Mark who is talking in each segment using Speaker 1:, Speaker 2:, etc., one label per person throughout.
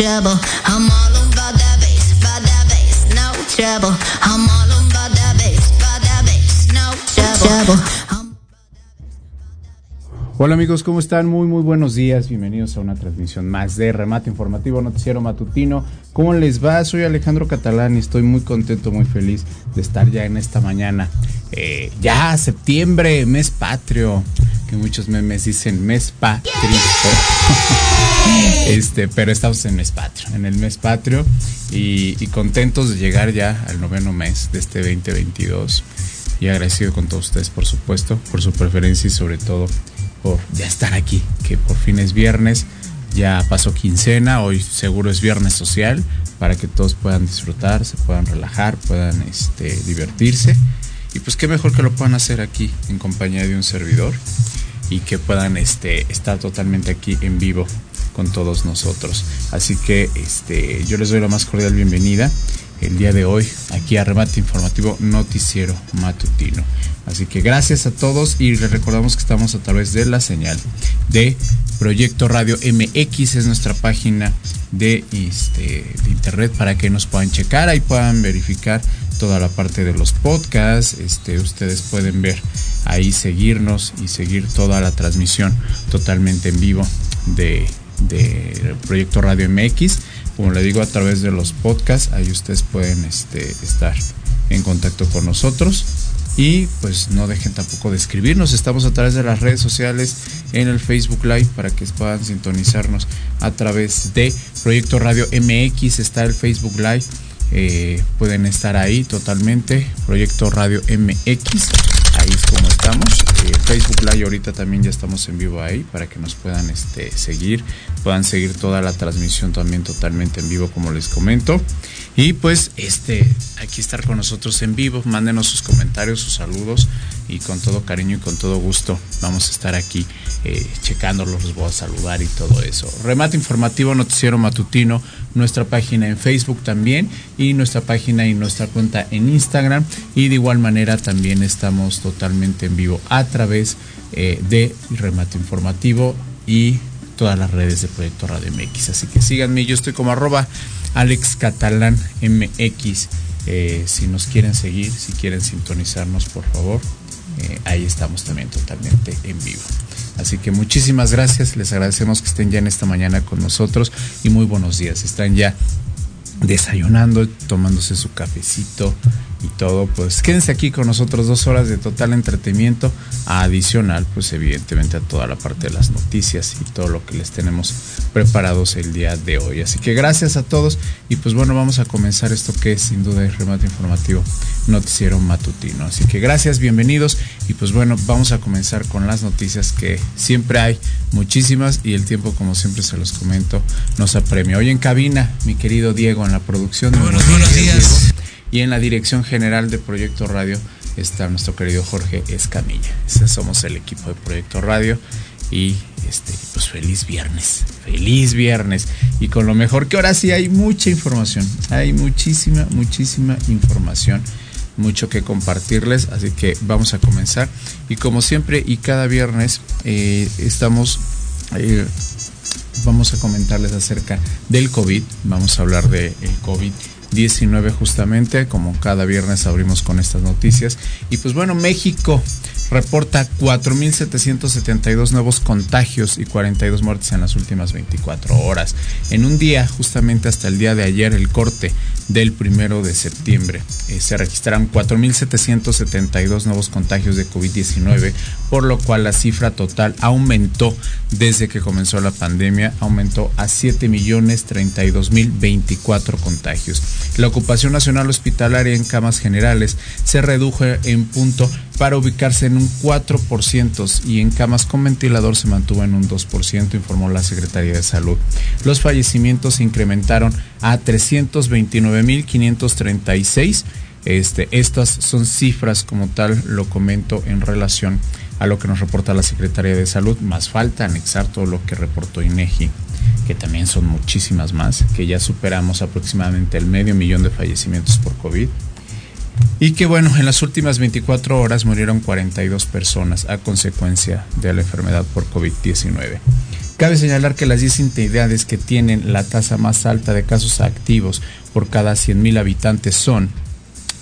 Speaker 1: trouble. I'm all about that bass, about that bass, no trouble. I'm all about that bass, about that bass, no trouble. trouble.
Speaker 2: Hola amigos, ¿cómo están? Muy muy buenos días, bienvenidos a una transmisión más de Remate Informativo Noticiero Matutino. ¿Cómo les va? Soy Alejandro Catalán y estoy muy contento, muy feliz de estar ya en esta mañana. Eh, ya, septiembre, mes patrio, que muchos memes dicen mes patrio. este, pero estamos en mes patrio, en el mes patrio y, y contentos de llegar ya al noveno mes de este 2022 y agradecido con todos ustedes, por supuesto, por su preferencia y sobre todo por ya estar aquí, que por fin es viernes, ya pasó quincena, hoy seguro es viernes social, para que todos puedan disfrutar, se puedan relajar, puedan este, divertirse. Y pues qué mejor que lo puedan hacer aquí en compañía de un servidor y que puedan este, estar totalmente aquí en vivo con todos nosotros. Así que este, yo les doy la más cordial bienvenida el día de hoy aquí a Remate Informativo Noticiero Matutino. Así que gracias a todos y les recordamos que estamos a través de la señal de Proyecto Radio MX, es nuestra página de, este, de internet para que nos puedan checar, ahí puedan verificar toda la parte de los podcasts, este, ustedes pueden ver ahí seguirnos y seguir toda la transmisión totalmente en vivo de, de Proyecto Radio MX como le digo, a través de los podcasts, ahí ustedes pueden este, estar en contacto con nosotros. Y pues no dejen tampoco de escribirnos. Estamos a través de las redes sociales en el Facebook Live para que puedan sintonizarnos a través de Proyecto Radio MX. Está el Facebook Live. Eh, pueden estar ahí totalmente. Proyecto Radio MX. Ahí es como estamos. Eh, Facebook Live ahorita también ya estamos en vivo ahí para que nos puedan este, seguir, puedan seguir toda la transmisión también totalmente en vivo como les comento. Y pues este, aquí estar con nosotros en vivo, mándenos sus comentarios, sus saludos y con todo cariño y con todo gusto vamos a estar aquí eh, checándolos, los voy a saludar y todo eso. Remate informativo, noticiero matutino, nuestra página en Facebook también y nuestra página y nuestra cuenta en Instagram y de igual manera también estamos totalmente en vivo a través eh, de Remate Informativo y todas las redes de Proyecto Radio MX. Así que síganme, yo estoy como arroba Alex Catalán MX. Eh, si nos quieren seguir, si quieren sintonizarnos, por favor, eh, ahí estamos también totalmente en vivo. Así que muchísimas gracias, les agradecemos que estén ya en esta mañana con nosotros y muy buenos días. Están ya desayunando, tomándose su cafecito, y todo, pues quédense aquí con nosotros dos horas de total entretenimiento, adicional, pues evidentemente a toda la parte de las noticias y todo lo que les tenemos preparados el día de hoy. Así que gracias a todos y pues bueno, vamos a comenzar esto que es sin duda el remate informativo noticiero matutino. Así que gracias, bienvenidos y pues bueno, vamos a comenzar con las noticias que siempre hay muchísimas y el tiempo como siempre se los comento nos apremia. Hoy en cabina, mi querido Diego en la producción.
Speaker 3: Buenos, buenos días.
Speaker 2: Y en la dirección general de Proyecto Radio está nuestro querido Jorge Escamilla. Ese somos el equipo de Proyecto Radio. Y este, pues feliz viernes, feliz viernes. Y con lo mejor que ahora sí hay mucha información, hay muchísima, muchísima información, mucho que compartirles, así que vamos a comenzar. Y como siempre y cada viernes eh, estamos, eh, vamos a comentarles acerca del COVID, vamos a hablar del de COVID 19 justamente, como cada viernes abrimos con estas noticias. Y pues bueno, México reporta 4.772 nuevos contagios y 42 muertes en las últimas 24 horas. En un día, justamente hasta el día de ayer, el corte del primero de septiembre, eh, se registraron 4.772 nuevos contagios de COVID-19, por lo cual la cifra total aumentó desde que comenzó la pandemia, aumentó a 7.032.024 contagios. La ocupación nacional hospitalaria en camas generales se redujo en punto para ubicarse en un 4% y en camas con ventilador se mantuvo en un 2%, informó la Secretaría de Salud. Los fallecimientos se incrementaron a 329.536. Este, estas son cifras como tal, lo comento en relación a lo que nos reporta la Secretaría de Salud, más falta anexar todo lo que reportó INEGI, que también son muchísimas más, que ya superamos aproximadamente el medio millón de fallecimientos por COVID y que bueno, en las últimas 24 horas murieron 42 personas a consecuencia de la enfermedad por COVID-19. Cabe señalar que las 10 entidades que tienen la tasa más alta de casos activos por cada 100.000 habitantes son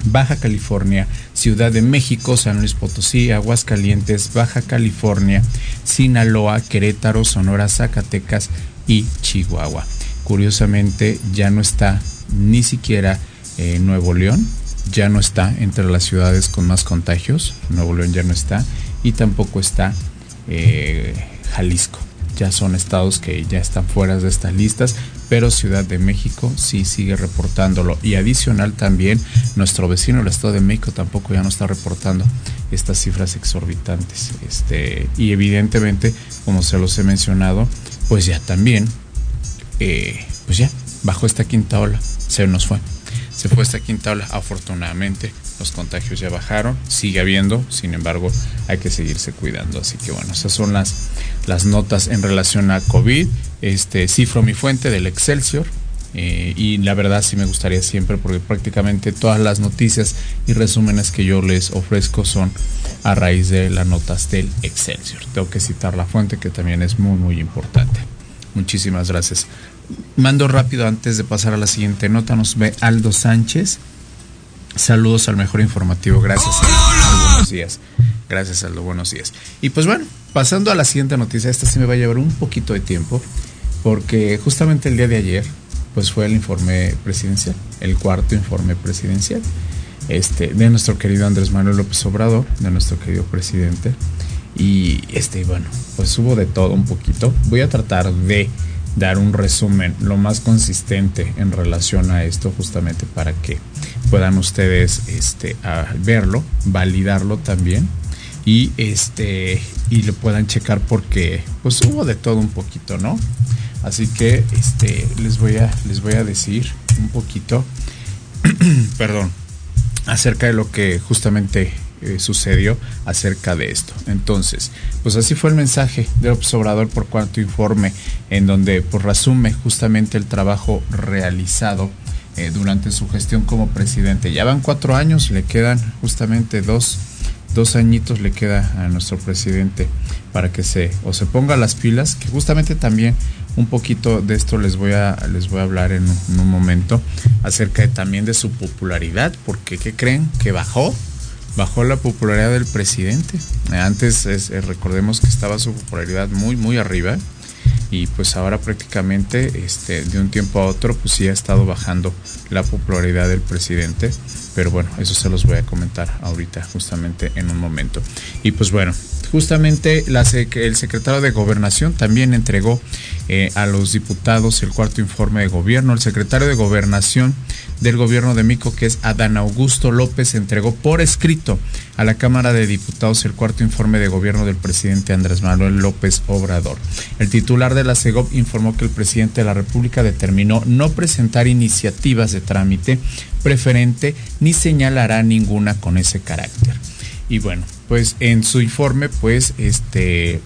Speaker 2: Baja California, Ciudad de México, San Luis Potosí, Aguascalientes, Baja California, Sinaloa, Querétaro, Sonora, Zacatecas y Chihuahua. Curiosamente ya no está ni siquiera eh, Nuevo León, ya no está entre las ciudades con más contagios, Nuevo León ya no está, y tampoco está eh, Jalisco. Ya son estados que ya están fuera de estas listas, pero Ciudad de México sí sigue reportándolo. Y adicional también, nuestro vecino, el Estado de México, tampoco ya no está reportando estas cifras exorbitantes. Este, y evidentemente, como se los he mencionado, pues ya también, eh, pues ya, bajo esta quinta ola, se nos fue se fue esta quinta ola. Afortunadamente, los contagios ya bajaron, sigue habiendo, sin embargo, hay que seguirse cuidando. Así que bueno, esas son las, las notas en relación a COVID. Este, cifro mi fuente del Excelsior. Eh, y la verdad sí me gustaría siempre porque prácticamente todas las noticias y resúmenes que yo les ofrezco son a raíz de las notas del Excelsior. Tengo que citar la fuente que también es muy muy importante. Muchísimas gracias mando rápido antes de pasar a la siguiente nota. Nos ve Aldo Sánchez. Saludos al mejor informativo. Gracias, Aldo. Buenos días. Gracias, Aldo. Buenos días. Y pues bueno, pasando a la siguiente noticia, esta sí me va a llevar un poquito de tiempo, porque justamente el día de ayer, pues fue el informe presidencial, el cuarto informe presidencial, este, de nuestro querido Andrés Manuel López Obrador, de nuestro querido presidente. Y este, bueno, pues hubo de todo un poquito. Voy a tratar de dar un resumen lo más consistente en relación a esto justamente para que puedan ustedes este, verlo, validarlo también y este y lo puedan checar porque pues hubo de todo un poquito, ¿no? Así que este les voy a les voy a decir un poquito perdón acerca de lo que justamente eh, sucedió acerca de esto. Entonces, pues así fue el mensaje del observador por cuanto informe, en donde pues resume justamente el trabajo realizado eh, durante su gestión como presidente. Ya van cuatro años, le quedan justamente dos, dos añitos le queda a nuestro presidente para que se o se ponga las pilas, que justamente también un poquito de esto les voy a les voy a hablar en, en un momento acerca de, también de su popularidad, porque ¿qué creen? Que bajó bajó la popularidad del presidente. Antes eh, recordemos que estaba su popularidad muy muy arriba y pues ahora prácticamente este, de un tiempo a otro pues sí ha estado bajando la popularidad del presidente, pero bueno, eso se los voy a comentar ahorita justamente en un momento. Y pues bueno, justamente la el secretario de Gobernación también entregó eh, a los diputados el cuarto informe de gobierno. El secretario de Gobernación del gobierno de Mico, que es Adán Augusto López, entregó por escrito a la Cámara de Diputados el cuarto informe de gobierno del presidente Andrés Manuel López Obrador. El titular de la CEGOP informó que el presidente de la República determinó no presentar iniciativas de trámite preferente ni señalará ninguna con ese carácter. Y bueno, pues en su informe, pues este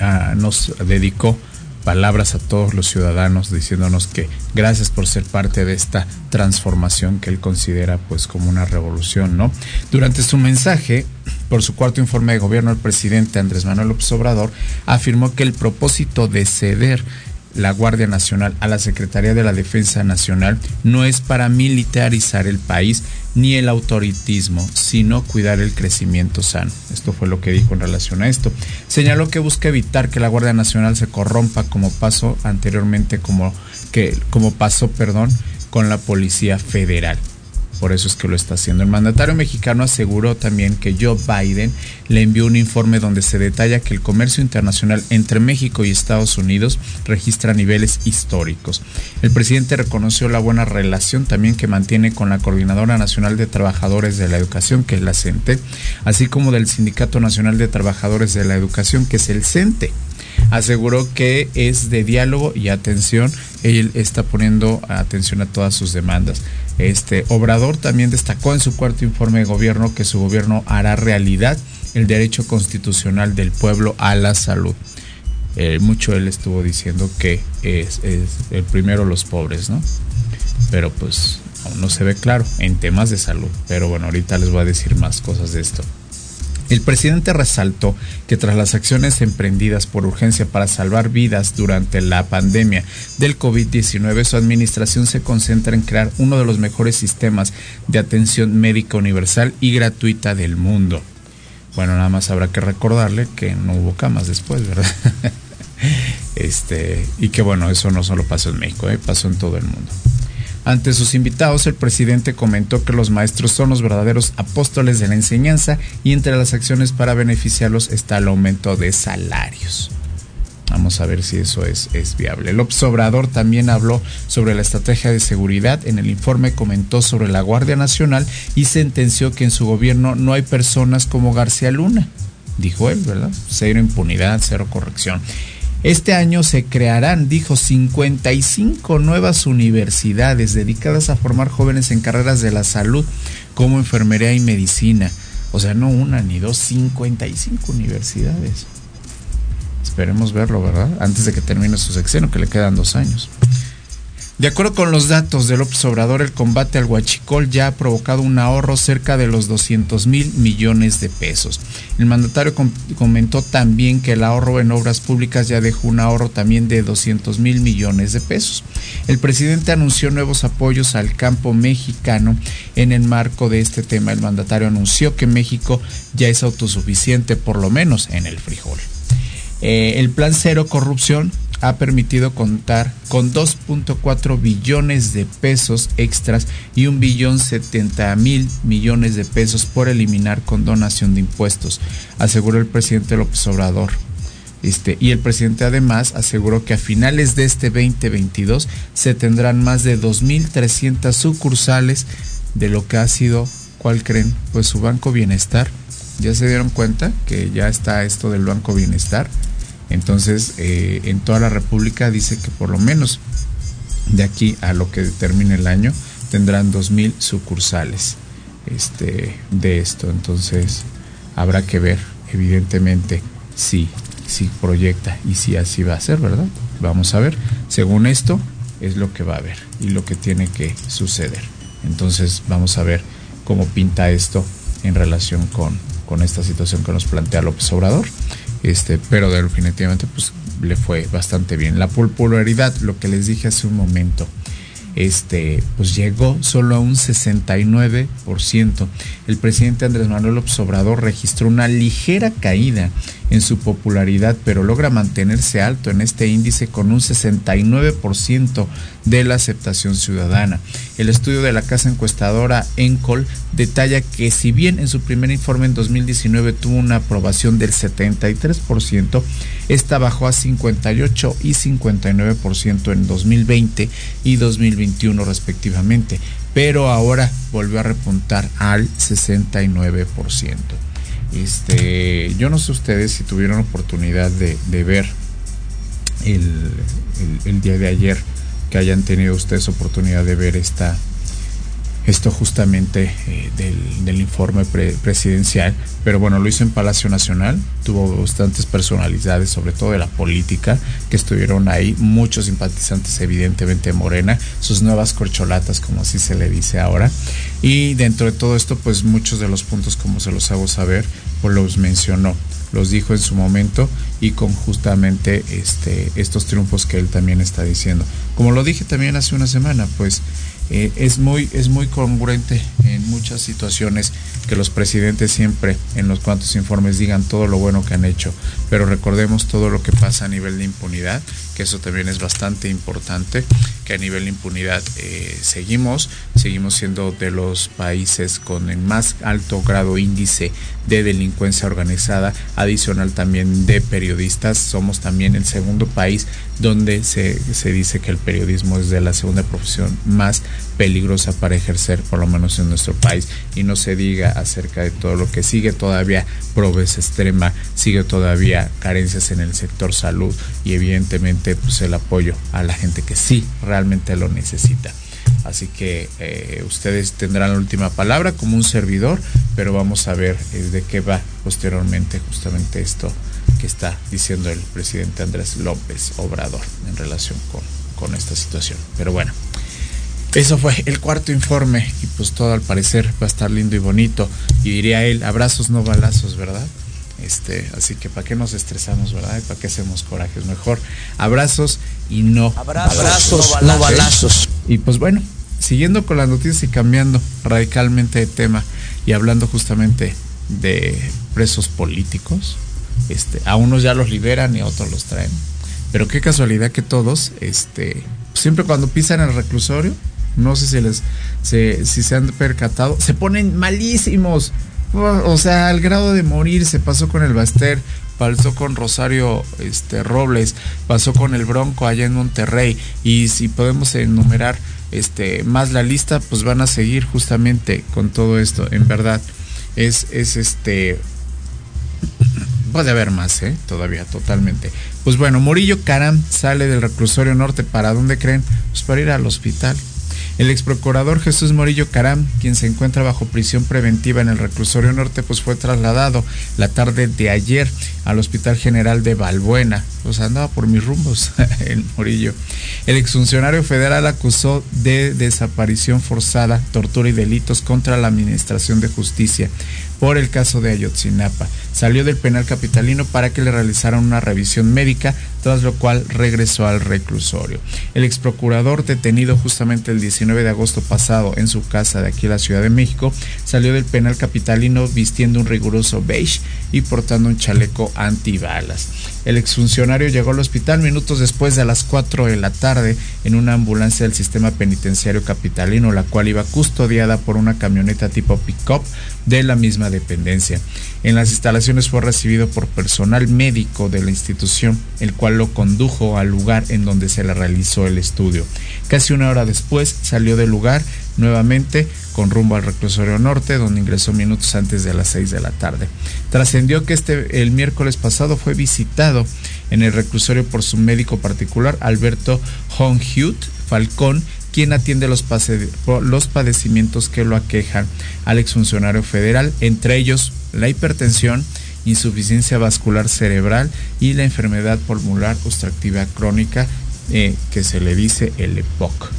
Speaker 2: ah, nos dedicó palabras a todos los ciudadanos diciéndonos que gracias por ser parte de esta transformación que él considera pues como una revolución, ¿no? Durante su mensaje, por su cuarto informe de gobierno, el presidente Andrés Manuel López Obrador afirmó que el propósito de ceder la Guardia Nacional a la Secretaría de la Defensa Nacional no es para militarizar el país ni el autoritismo, sino cuidar el crecimiento sano. Esto fue lo que dijo en relación a esto. Señaló que busca evitar que la Guardia Nacional se corrompa como pasó anteriormente como que como pasó, perdón, con la Policía Federal por eso es que lo está haciendo. El mandatario mexicano aseguró también que Joe Biden le envió un informe donde se detalla que el comercio internacional entre México y Estados Unidos registra niveles históricos. El presidente reconoció la buena relación también que mantiene con la Coordinadora Nacional de Trabajadores de la Educación, que es la CENTE, así como del Sindicato Nacional de Trabajadores de la Educación, que es el CENTE aseguró que es de diálogo y atención. Él está poniendo atención a todas sus demandas. Este Obrador también destacó en su cuarto informe de gobierno que su gobierno hará realidad el derecho constitucional del pueblo a la salud. Eh, mucho él estuvo diciendo que es, es, el primero los pobres, ¿no? Pero pues aún no se ve claro en temas de salud. Pero bueno, ahorita les voy a decir más cosas de esto. El presidente resaltó que tras las acciones emprendidas por urgencia para salvar vidas durante la pandemia del COVID-19, su administración se concentra en crear uno de los mejores sistemas de atención médica universal y gratuita del mundo. Bueno, nada más habrá que recordarle que no hubo camas después, ¿verdad? este, y que bueno, eso no solo pasó en México, ¿eh? pasó en todo el mundo. Ante sus invitados, el presidente comentó que los maestros son los verdaderos apóstoles de la enseñanza y entre las acciones para beneficiarlos está el aumento de salarios. Vamos a ver si eso es, es viable. El Obrador también habló sobre la estrategia de seguridad. En el informe comentó sobre la Guardia Nacional y sentenció que en su gobierno no hay personas como García Luna. Dijo él, ¿verdad? Cero impunidad, cero corrección. Este año se crearán, dijo, 55 nuevas universidades dedicadas a formar jóvenes en carreras de la salud como enfermería y medicina. O sea, no una ni dos, 55 universidades. Esperemos verlo, ¿verdad? Antes de que termine su sexenio, que le quedan dos años. De acuerdo con los datos del López Obrador, el combate al huachicol ya ha provocado un ahorro cerca de los 200 mil millones de pesos. El mandatario comentó también que el ahorro en obras públicas ya dejó un ahorro también de 200 mil millones de pesos. El presidente anunció nuevos apoyos al campo mexicano en el marco de este tema. El mandatario anunció que México ya es autosuficiente, por lo menos en el frijol. Eh, el plan cero corrupción ha permitido contar con 2.4 billones de pesos extras y un billón 70 mil millones de pesos por eliminar con donación de impuestos, aseguró el presidente López Obrador. Este, y el presidente además aseguró que a finales de este 2022 se tendrán más de 2.300 sucursales de lo que ha sido, ¿cuál creen? Pues su Banco Bienestar. ¿Ya se dieron cuenta que ya está esto del Banco Bienestar? Entonces, eh, en toda la República dice que por lo menos de aquí a lo que termine el año tendrán 2.000 sucursales este, de esto. Entonces, habrá que ver, evidentemente, si, si proyecta y si así va a ser, ¿verdad? Vamos a ver. Según esto, es lo que va a haber y lo que tiene que suceder. Entonces, vamos a ver cómo pinta esto en relación con, con esta situación que nos plantea López Obrador este, pero definitivamente pues le fue bastante bien. La popularidad, lo que les dije hace un momento, este, pues llegó solo a un 69%. El presidente Andrés Manuel López Obrador registró una ligera caída en su popularidad, pero logra mantenerse alto en este índice con un 69% de la aceptación ciudadana. El estudio de la casa encuestadora Encol detalla que si bien en su primer informe en 2019 tuvo una aprobación del 73%, esta bajó a 58 y 59% en 2020 y 2021 respectivamente, pero ahora volvió a repuntar al 69%. Este, yo no sé ustedes si tuvieron oportunidad de, ver el día de ayer que hayan tenido ustedes oportunidad de ver esta, esto justamente eh, del, informe presidencial, pero bueno, lo hizo en Palacio Nacional, tuvo bastantes personalidades, sobre todo de la política, que estuvieron ahí, muchos simpatizantes evidentemente Morena, sus nuevas corcholatas, como así se le dice ahora, y dentro de todo esto, pues muchos de los puntos, como se los hago saber, pues los mencionó los dijo en su momento y con justamente este, estos triunfos que él también está diciendo. Como lo dije también hace una semana, pues eh, es, muy, es muy congruente en muchas situaciones que los presidentes siempre en los cuantos informes digan todo lo bueno que han hecho, pero recordemos todo lo que pasa a nivel de impunidad, que eso también es bastante importante, que a nivel de impunidad eh, seguimos, seguimos siendo de los países con el más alto grado índice de delincuencia organizada, adicional también de periodistas, somos también el segundo país donde se, se dice que el periodismo es de la segunda profesión más peligrosa para ejercer, por lo menos en nuestro país, y no se diga acerca de todo lo que sigue todavía pobreza extrema, sigue todavía carencias en el sector salud y evidentemente pues el apoyo a la gente que sí realmente lo necesita. Así que eh, ustedes tendrán la última palabra como un servidor, pero vamos a ver eh, de qué va posteriormente justamente esto que está diciendo el presidente Andrés López Obrador en relación con, con esta situación. Pero bueno, eso fue el cuarto informe y pues todo al parecer va a estar lindo y bonito. Y diría él, abrazos no balazos, ¿verdad? Este, así que para qué nos estresamos, ¿verdad? Y para qué hacemos corajes, mejor abrazos y no
Speaker 3: abrazos, no balazos.
Speaker 2: Y pues bueno, siguiendo con las noticias y cambiando radicalmente de tema y hablando justamente de presos políticos, este, a unos ya los liberan y a otros los traen. Pero qué casualidad que todos, este, siempre cuando pisan el reclusorio, no sé si les si se han percatado, se ponen malísimos. O sea, al grado de morir, se pasó con el Baster, pasó con Rosario este, Robles, pasó con el Bronco allá en Monterrey. Y si podemos enumerar este, más la lista, pues van a seguir justamente con todo esto. En verdad, es, es este. Puede haber más, ¿eh? Todavía, totalmente. Pues bueno, Murillo Caram sale del reclusorio norte. ¿Para dónde creen? Pues para ir al hospital. El ex procurador Jesús Morillo Caram, quien se encuentra bajo prisión preventiva en el reclusorio norte, pues fue trasladado la tarde de ayer al Hospital General de Balbuena. O sea, andaba por mis rumbos el Morillo. El exfuncionario federal acusó de desaparición forzada, tortura y delitos contra la Administración de Justicia por el caso de Ayotzinapa. Salió del penal capitalino para que le realizaran una revisión médica, tras lo cual regresó al reclusorio. El ex procurador detenido justamente el 19 de agosto pasado en su casa de aquí en la Ciudad de México, salió del penal capitalino vistiendo un riguroso beige y portando un chaleco antibalas. El exfuncionario llegó al hospital minutos después de las 4 de la tarde en una ambulancia del sistema penitenciario capitalino, la cual iba custodiada por una camioneta tipo pick-up de la misma dependencia. En las instalaciones fue recibido por personal médico de la institución, el cual lo condujo al lugar en donde se le realizó el estudio. Casi una hora después salió del lugar nuevamente con rumbo al reclusorio norte, donde ingresó minutos antes de las 6 de la tarde. Trascendió que este el miércoles pasado fue visitado en el reclusorio por su médico particular, Alberto Honhut Falcón, quien atiende los, padecimientos que lo aquejan al exfuncionario federal, entre ellos la hipertensión, insuficiencia vascular cerebral y la enfermedad pulmonar obstructiva crónica eh, que se le dice el EPOC,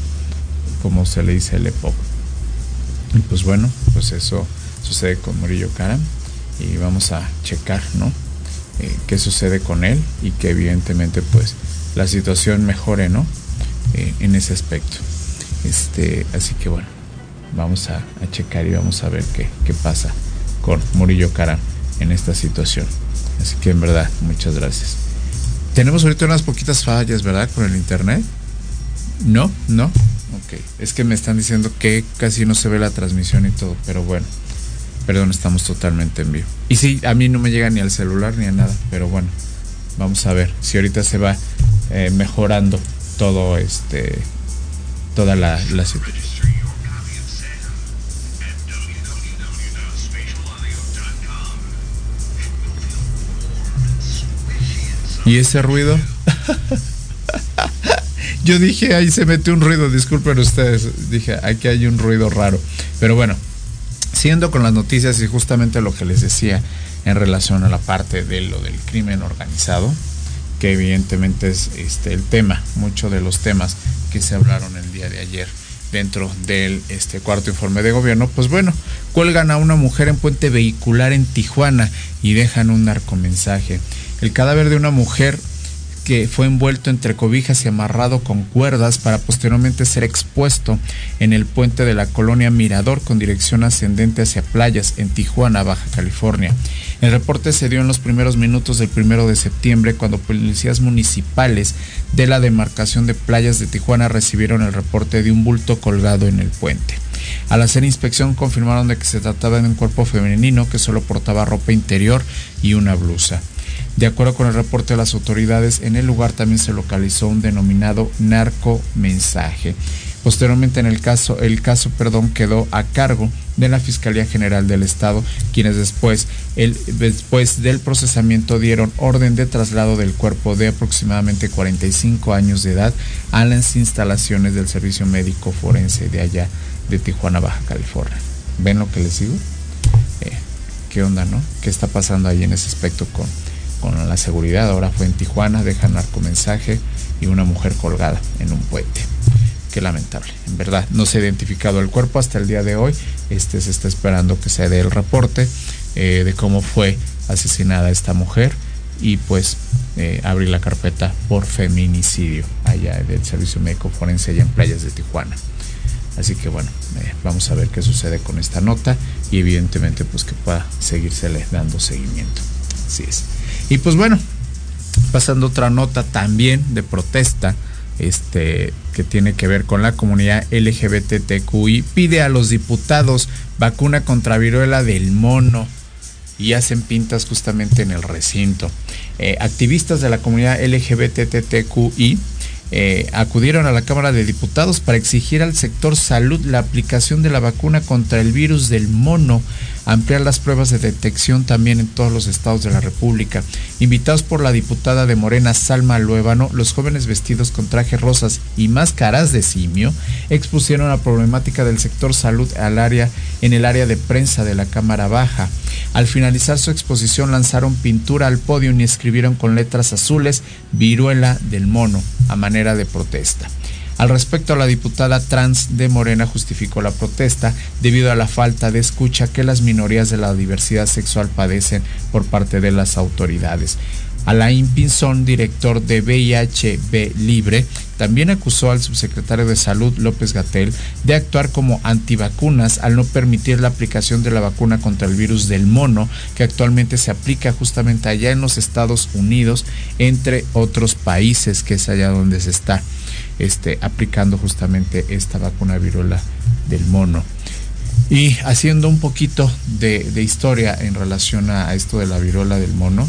Speaker 2: como se le dice el EPOC. Y pues bueno, pues eso sucede con Murillo Cara y vamos a checar, ¿no? Eh, qué sucede con él y que evidentemente pues la situación mejore, ¿no? Eh, en ese aspecto. Este, así que bueno, vamos a, checar y vamos a ver qué, qué pasa con Murillo Cara en esta situación. Así que en verdad, muchas gracias. Tenemos ahorita unas poquitas fallas, ¿verdad? Con el internet. No, no. Ok. Es que me están diciendo que casi no se ve la transmisión y todo, pero bueno. Perdón, estamos totalmente en vivo. Y sí, a mí no me llega ni al celular ni a nada, pero bueno. Vamos a ver si ahorita se va eh, mejorando todo este toda la, la situación. ¿Y ese ruido? Yo dije, ahí se metió un ruido, disculpen ustedes. Dije, aquí hay un ruido raro. Pero bueno, siendo con las noticias y justamente lo que les decía en relación a la parte de lo del crimen organizado, que evidentemente es este, el tema, muchos de los temas que se hablaron el día de ayer dentro del este cuarto informe de gobierno, pues bueno, cuelgan a una mujer en puente vehicular en Tijuana y dejan un narcomensaje. El cadáver de una mujer que fue envuelto entre cobijas y amarrado con cuerdas para posteriormente ser expuesto en el puente de la colonia Mirador con dirección ascendente hacia playas en Tijuana, Baja California. El reporte se dio en los primeros minutos del primero de septiembre cuando policías municipales de la demarcación de playas de Tijuana recibieron el reporte de un bulto colgado en el puente. Al hacer inspección confirmaron de que se trataba de un cuerpo femenino que solo portaba ropa interior y una blusa. De acuerdo con el reporte de las autoridades, en el lugar también se localizó un denominado narcomensaje. Posteriormente en el caso, el caso perdón, quedó a cargo de la Fiscalía General del Estado, quienes después, el, después del procesamiento dieron orden de traslado del cuerpo de aproximadamente 45 años de edad a las instalaciones del Servicio Médico Forense de allá de Tijuana, Baja California. ¿Ven lo que les digo? Eh, ¿Qué onda, no? ¿Qué está pasando ahí en ese aspecto con, con la seguridad? Ahora fue en Tijuana, deja narcomensaje y una mujer colgada en un puente. Qué lamentable, en verdad. No se ha identificado el cuerpo hasta el día de hoy. Este se está esperando que se dé el reporte eh, de cómo fue asesinada esta mujer y pues eh, abrir la carpeta por feminicidio allá del Servicio Médico Forense allá en playas de Tijuana. Así que bueno, eh, vamos a ver qué sucede con esta nota y evidentemente pues que pueda seguírsele dando seguimiento. Así es. Y pues bueno, pasando otra nota también de protesta, este que tiene que ver con la comunidad LGBTQI pide a los diputados vacuna contra viruela del mono y hacen pintas justamente en el recinto. Eh, activistas de la comunidad LGBTQI eh, acudieron a la Cámara de Diputados para exigir al sector salud la aplicación de la vacuna contra el virus del mono, ampliar las pruebas de detección también en todos los estados de la República. Invitados por la diputada de Morena, Salma Luébano, los jóvenes vestidos con trajes rosas y máscaras de simio expusieron la problemática del sector salud al área, en el área de prensa de la Cámara Baja. Al finalizar su exposición lanzaron pintura al podio y escribieron con letras azules viruela del mono a manera de protesta. Al respecto, la diputada trans de Morena justificó la protesta debido a la falta de escucha que las minorías de la diversidad sexual padecen por parte de las autoridades. Alain Pinzón, director de VIHB Libre, también acusó al subsecretario de Salud López Gatel de actuar como antivacunas al no permitir la aplicación de la vacuna contra el virus del mono, que actualmente se aplica justamente allá en los Estados Unidos, entre otros países, que es allá donde se está este, aplicando justamente esta vacuna viruela del mono. Y haciendo un poquito de, historia en relación a, a esto de la viruela del mono,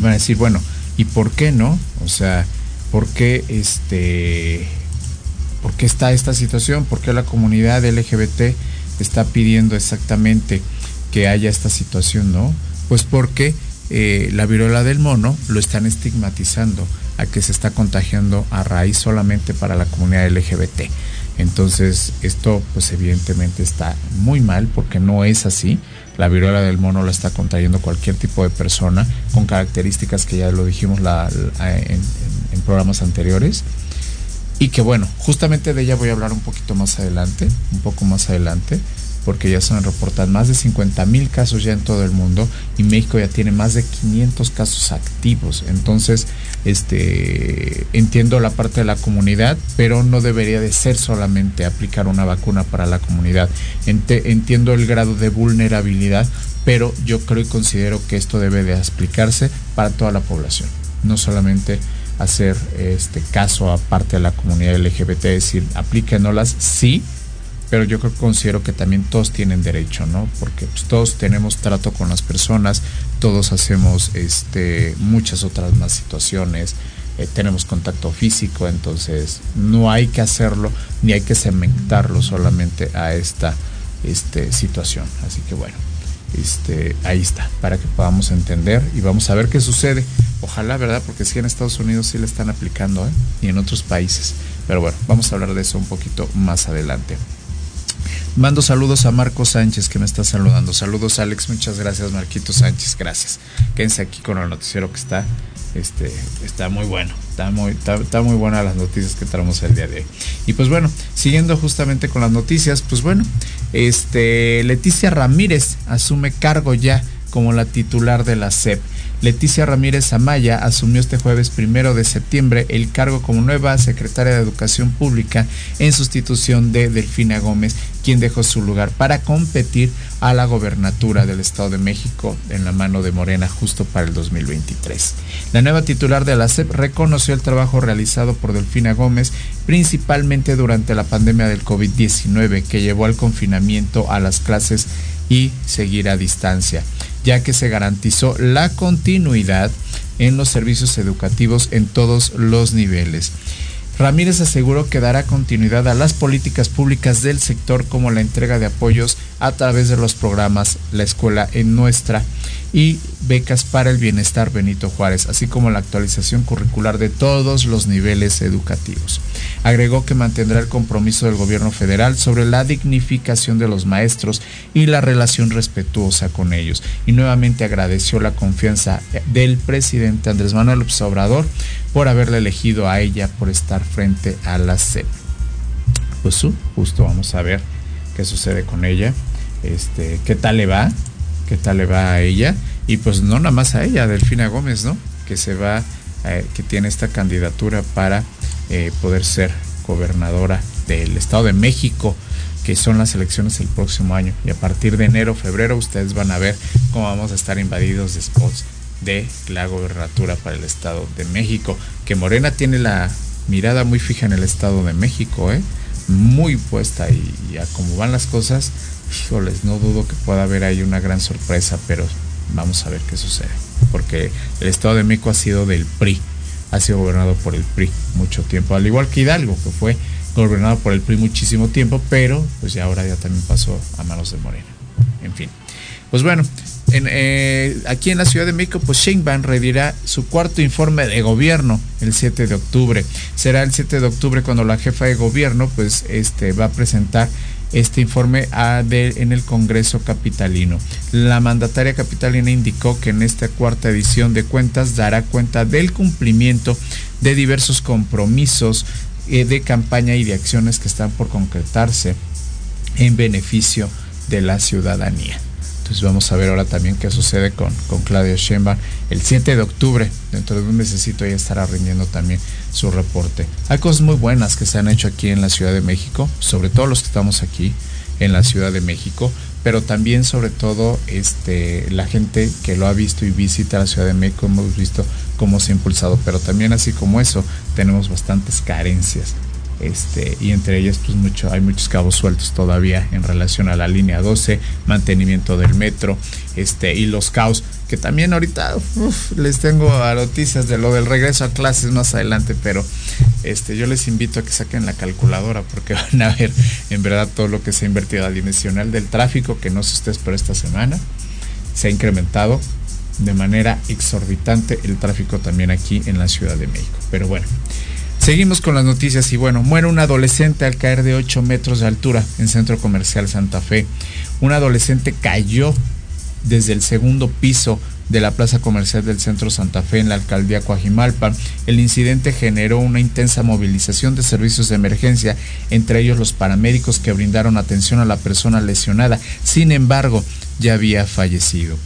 Speaker 2: van a decir, bueno, ¿y por qué no? O sea, ¿por qué este por qué está esta situación? ¿Por qué la comunidad LGBT está pidiendo exactamente que haya esta situación, no? Pues porque eh, la viruela del mono lo están estigmatizando a que se está contagiando a raíz solamente para la comunidad LGBT. Entonces, esto pues evidentemente está muy mal porque no es así. La viruela del mono la está contrayendo cualquier tipo de persona con características que ya lo dijimos en, programas anteriores. Y que bueno, justamente de ella voy a hablar un poquito más adelante, un poco más adelante, porque ya se han reportado más de 50 mil casos ya en todo el mundo y México ya tiene más de 500 casos activos. Entonces, este, entiendo la parte de la comunidad, pero no debería de ser solamente aplicar una vacuna para la comunidad. Entiendo el grado de vulnerabilidad, pero yo creo y considero que esto debe de explicarse para toda la población, no solamente hacer este caso aparte de la comunidad LGBT, decir, aplíquenolas, sí, pero yo creo, considero que también todos tienen derecho, ¿no? Porque pues, todos tenemos trato con las personas, todos hacemos este, muchas otras más situaciones, eh, tenemos contacto físico, entonces no hay que hacerlo ni hay que cementarlo solamente a esta este, situación. Así que bueno, este, ahí está, para que podamos entender y vamos a ver qué sucede. Ojalá, ¿verdad? Porque sí en Estados Unidos sí le están aplicando, ¿eh? Y en otros países. Pero bueno, vamos a hablar de eso un poquito más adelante. Mando saludos a Marco Sánchez que me está saludando. Saludos Alex, muchas gracias Marquito Sánchez, gracias. Quédense aquí con el noticiero que está, este, está muy bueno, está muy, está, muy buena las noticias que traemos el día de hoy. Y pues bueno, siguiendo justamente con las noticias, pues bueno, este, Leticia Ramírez asume cargo ya como la titular de la SEP. Leticia Ramírez Amaya asumió este jueves primero de septiembre el cargo como nueva secretaria de Educación Pública en sustitución de Delfina Gómez, quien dejó su lugar para competir a la gobernatura del Estado de México en la mano de Morena justo para el 2023. La nueva titular de la SEP reconoció el trabajo realizado por Delfina Gómez, principalmente durante la pandemia del COVID-19 que llevó al confinamiento a las clases y seguir a distancia ya que se garantizó la continuidad en los servicios educativos en todos los niveles. Ramírez aseguró que dará continuidad a las políticas públicas del sector como la entrega de apoyos a través de los programas La Escuela en Nuestra y becas para el bienestar Benito Juárez, así como la actualización curricular de todos los niveles educativos. Agregó que mantendrá el compromiso del gobierno federal sobre la dignificación de los maestros y la relación respetuosa con ellos. Y nuevamente agradeció la confianza del presidente Andrés Manuel López Obrador por haberle elegido a ella por estar frente a la SEP. Pues justo vamos a ver qué sucede con ella, este, qué tal le va, qué tal le va a ella y pues no nada más a ella, Delfina Gómez, ¿no? Que se va, eh, que tiene esta candidatura para eh, poder ser gobernadora del Estado de México, que son las elecciones el próximo año. Y a partir de enero, febrero, ustedes van a ver cómo vamos a estar invadidos de spots de la gobernatura para el Estado de México. Que Morena tiene la mirada muy fija en el Estado de México, ¿eh? muy puesta y, y a cómo van las cosas, híjoles, no dudo que pueda haber ahí una gran sorpresa, pero vamos a ver qué sucede. Porque el Estado de México ha sido del PRI, ha sido gobernado por el PRI mucho tiempo, al igual que Hidalgo, que fue gobernado por el PRI muchísimo tiempo, pero pues ya ahora ya también pasó a manos de Morena. En fin. Pues bueno, en, eh, aquí en la Ciudad de México, pues Sheinbaum redirá su cuarto informe de gobierno el 7 de octubre. Será el 7 de octubre cuando la jefa de gobierno pues este va a presentar este informe en el Congreso Capitalino. La mandataria capitalina indicó que en esta cuarta edición de cuentas dará cuenta del cumplimiento de diversos compromisos eh, de campaña y de acciones que están por concretarse en beneficio de la ciudadanía. Entonces vamos a ver ahora también qué sucede con, con Claudio Sheinbaum. El 7 de octubre, dentro de un mesecito, ya estará rindiendo también su reporte. Hay cosas muy buenas que se han hecho aquí en la Ciudad de México, sobre todo los que estamos aquí en la Ciudad de México, pero también sobre todo este, la gente que lo ha visto y visita la Ciudad de México, hemos visto cómo se ha impulsado, pero también así como eso, tenemos bastantes carencias este, y entre ellas pues mucho, hay muchos cabos sueltos todavía en relación a la línea 12, mantenimiento del metro, este, y los caos, que también ahorita les tengo noticias de lo del regreso a clases más adelante, pero este, yo les invito a que saquen la calculadora porque van a ver en verdad todo lo que se ha invertido adimensional del tráfico, que no sé ustedes, pero esta semana se ha incrementado de manera exorbitante el tráfico también aquí en la Ciudad de México. Pero bueno, Seguimos con las noticias y bueno, muere un adolescente al caer de 8 metros de altura en Centro Comercial Santa Fe. Un adolescente cayó desde el segundo piso de la plaza comercial del centro Santa Fe en la alcaldía Coajimalpa. El incidente generó una intensa movilización de servicios de emergencia, entre ellos los paramédicos que brindaron atención a la persona lesionada. Sin embargo, ya había fallecido.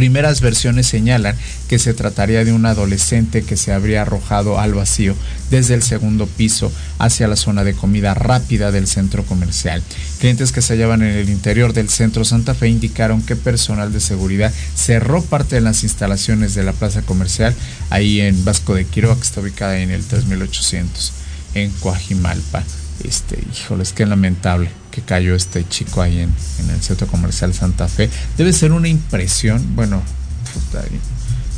Speaker 2: Primeras versiones señalan que se trataría de un adolescente que se habría arrojado al vacío desde el segundo piso hacia la zona de comida rápida del centro comercial. Clientes que se hallaban en el interior del centro Santa Fe indicaron que personal de seguridad cerró parte de las instalaciones de la plaza comercial ahí en Vasco de Quiroga, que está ubicada en el 3800 en Coajimalpa. Este, híjoles, qué lamentable que cayó este chico ahí en, el centro comercial Santa Fe. Debe ser una impresión, bueno,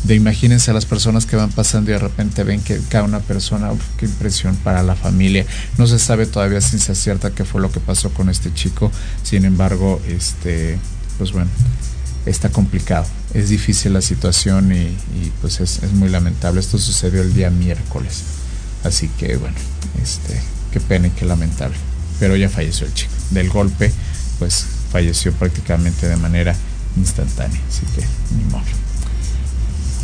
Speaker 2: de imagínense a las personas que van pasando y de repente ven que cae una persona, qué impresión para la familia. No se sabe todavía ciencia cierta qué fue lo que pasó con este chico. Sin embargo, este, pues bueno, está complicado. Es difícil la situación y, y pues es, es muy lamentable. Esto sucedió el día miércoles. Así que bueno, este, qué pena y qué lamentable. Pero ya falleció el chico. Del golpe, pues falleció prácticamente de manera instantánea. Así que ni modo.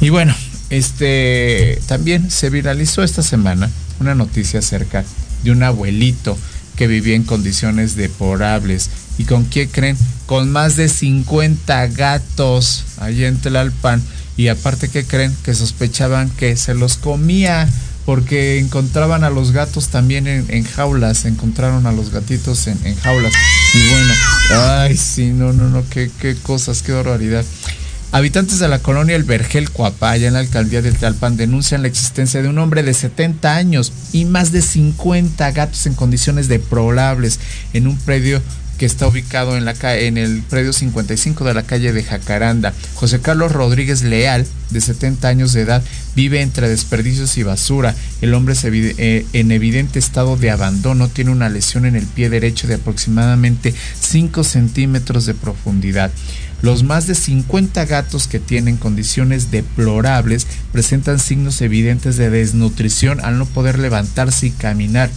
Speaker 2: Y bueno, este también se viralizó esta semana una noticia acerca de un abuelito que vivía en condiciones deplorables. ¿Y con qué creen? Con más de 50 gatos allí en Tlalpan. Y aparte, ¿qué creen? Que sospechaban que se los comía porque encontraban a los gatos también en, jaulas, encontraron a los gatitos en, jaulas. Y bueno, ay, sí, no, no, no, qué, cosas, qué barbaridad. Habitantes de la colonia El Vergel Coapaya en la alcaldía de Tlalpan denuncian la existencia de un hombre de 70 años y más de 50 gatos en condiciones deplorables en un predio que está ubicado en, la, en el predio 55 de la calle de Jacaranda. José Carlos Rodríguez Leal, de 70 años de edad, vive entre desperdicios y basura. El hombre es eh, en evidente estado de abandono tiene una lesión en el pie derecho de aproximadamente 5 centímetros de profundidad. Los más de 50 gatos que tienen condiciones deplorables presentan signos evidentes de desnutrición al no poder levantarse y caminar.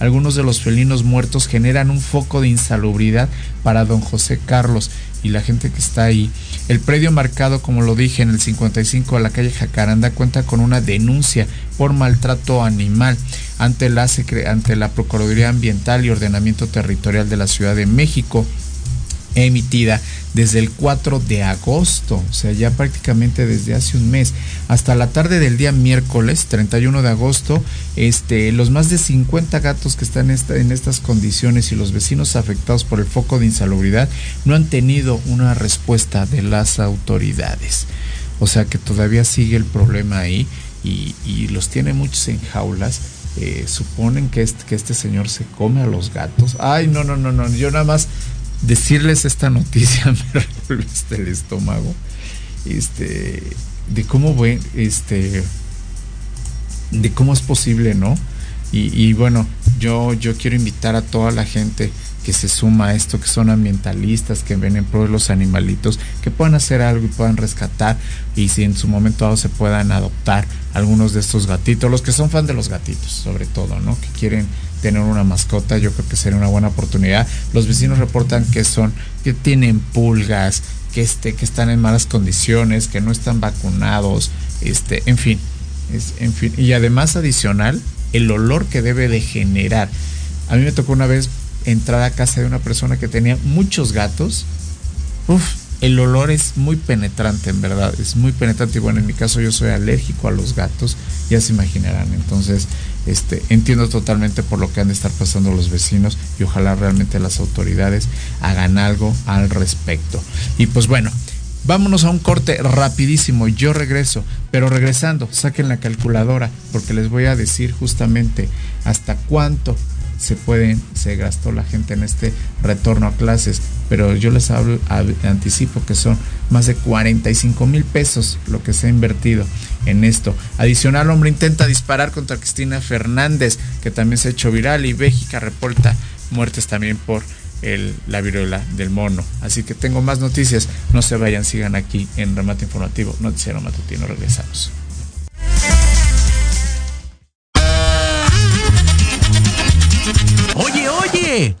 Speaker 2: Algunos de los felinos muertos generan un foco de insalubridad para don José Carlos y la gente que está ahí. El predio marcado, como lo dije, en el 55 de la calle Jacaranda cuenta con una denuncia por maltrato animal ante la, ante la Procuraduría Ambiental y Ordenamiento Territorial de la Ciudad de México emitida desde el 4 de agosto, o sea, ya prácticamente desde hace un mes, hasta la tarde del día miércoles 31 de agosto, este, los más de 50 gatos que están en estas condiciones y los vecinos afectados por el foco de insalubridad no han tenido una respuesta de las autoridades. O sea que todavía sigue el problema ahí y, los tiene muchos en jaulas. Eh, suponen que este, que este señor se come a los gatos. Ay, no, no, no, no. Yo nada más decirles esta noticia me revuelve hasta el estómago. Este, de cómo este, de cómo es posible, ¿no? Y, bueno, yo, yo quiero invitar a toda la gente que se suma a esto, que son ambientalistas, que ven en pro de los animalitos, que puedan hacer algo y puedan rescatar y si en su momento dado se puedan adoptar algunos de estos gatitos, los que son fan de los gatitos, sobre todo, ¿no? Que quieren tener una mascota, yo creo que sería una buena oportunidad. Los vecinos reportan que son, que tienen pulgas, que, este, que están en malas condiciones, que no están vacunados, este, en fin, es, en fin. Y además adicional, el olor que debe de generar. A mí me tocó una vez entrar a casa de una persona que tenía muchos gatos. Uf, el olor es muy penetrante, en verdad, es muy penetrante. Y bueno, en mi caso yo soy alérgico a los gatos, ya se imaginarán. Entonces, este, entiendo totalmente por lo que han de estar pasando los vecinos y ojalá realmente las autoridades hagan algo al respecto. Y pues bueno, vámonos a un corte rapidísimo. Yo regreso, pero regresando, saquen la calculadora porque les voy a decir justamente hasta cuánto se pueden, se gastó la gente en este retorno a clases, pero yo les hablo, anticipo que son más de 45 mil pesos lo que se ha invertido en esto. Adicional, hombre intenta disparar contra Cristina Fernández, que también se ha hecho viral, y Bélgica reporta muertes también por el, la viruela del mono. Así que tengo más noticias, no se vayan, sigan aquí en Remate Informativo, Noticiero Matutino, regresamos.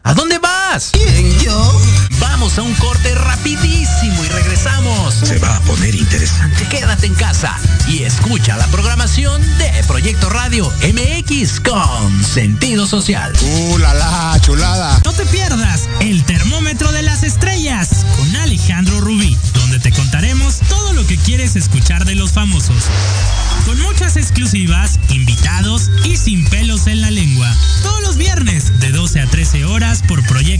Speaker 4: ¿A dónde vas?
Speaker 3: ¿Quién, yo?
Speaker 4: Vamos Vamos a un corte rapidísimo y regresamos.
Speaker 3: Se va a poner interesante.
Speaker 4: Quédate en casa y escucha la programación de Proyecto Radio MX con sentido social.
Speaker 3: ¡Uh, la, la chulada!
Speaker 5: No te pierdas el termómetro de las estrellas con Alejandro Rubí, donde te contaremos todo lo que quieres escuchar de los famosos. Con muchas exclusivas, invitados y sin pelos en la lengua. Todos los viernes de 12 a 13 horas por Proyecto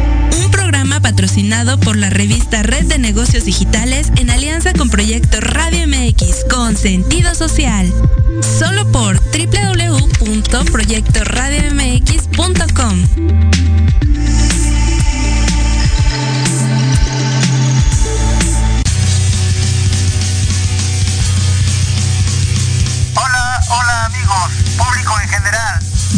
Speaker 6: Programa patrocinado por la revista Red de Negocios Digitales en alianza con Proyecto Radio MX con sentido social. Solo por www.proyectoradiomx.com.
Speaker 7: Hola, hola amigos, público en general.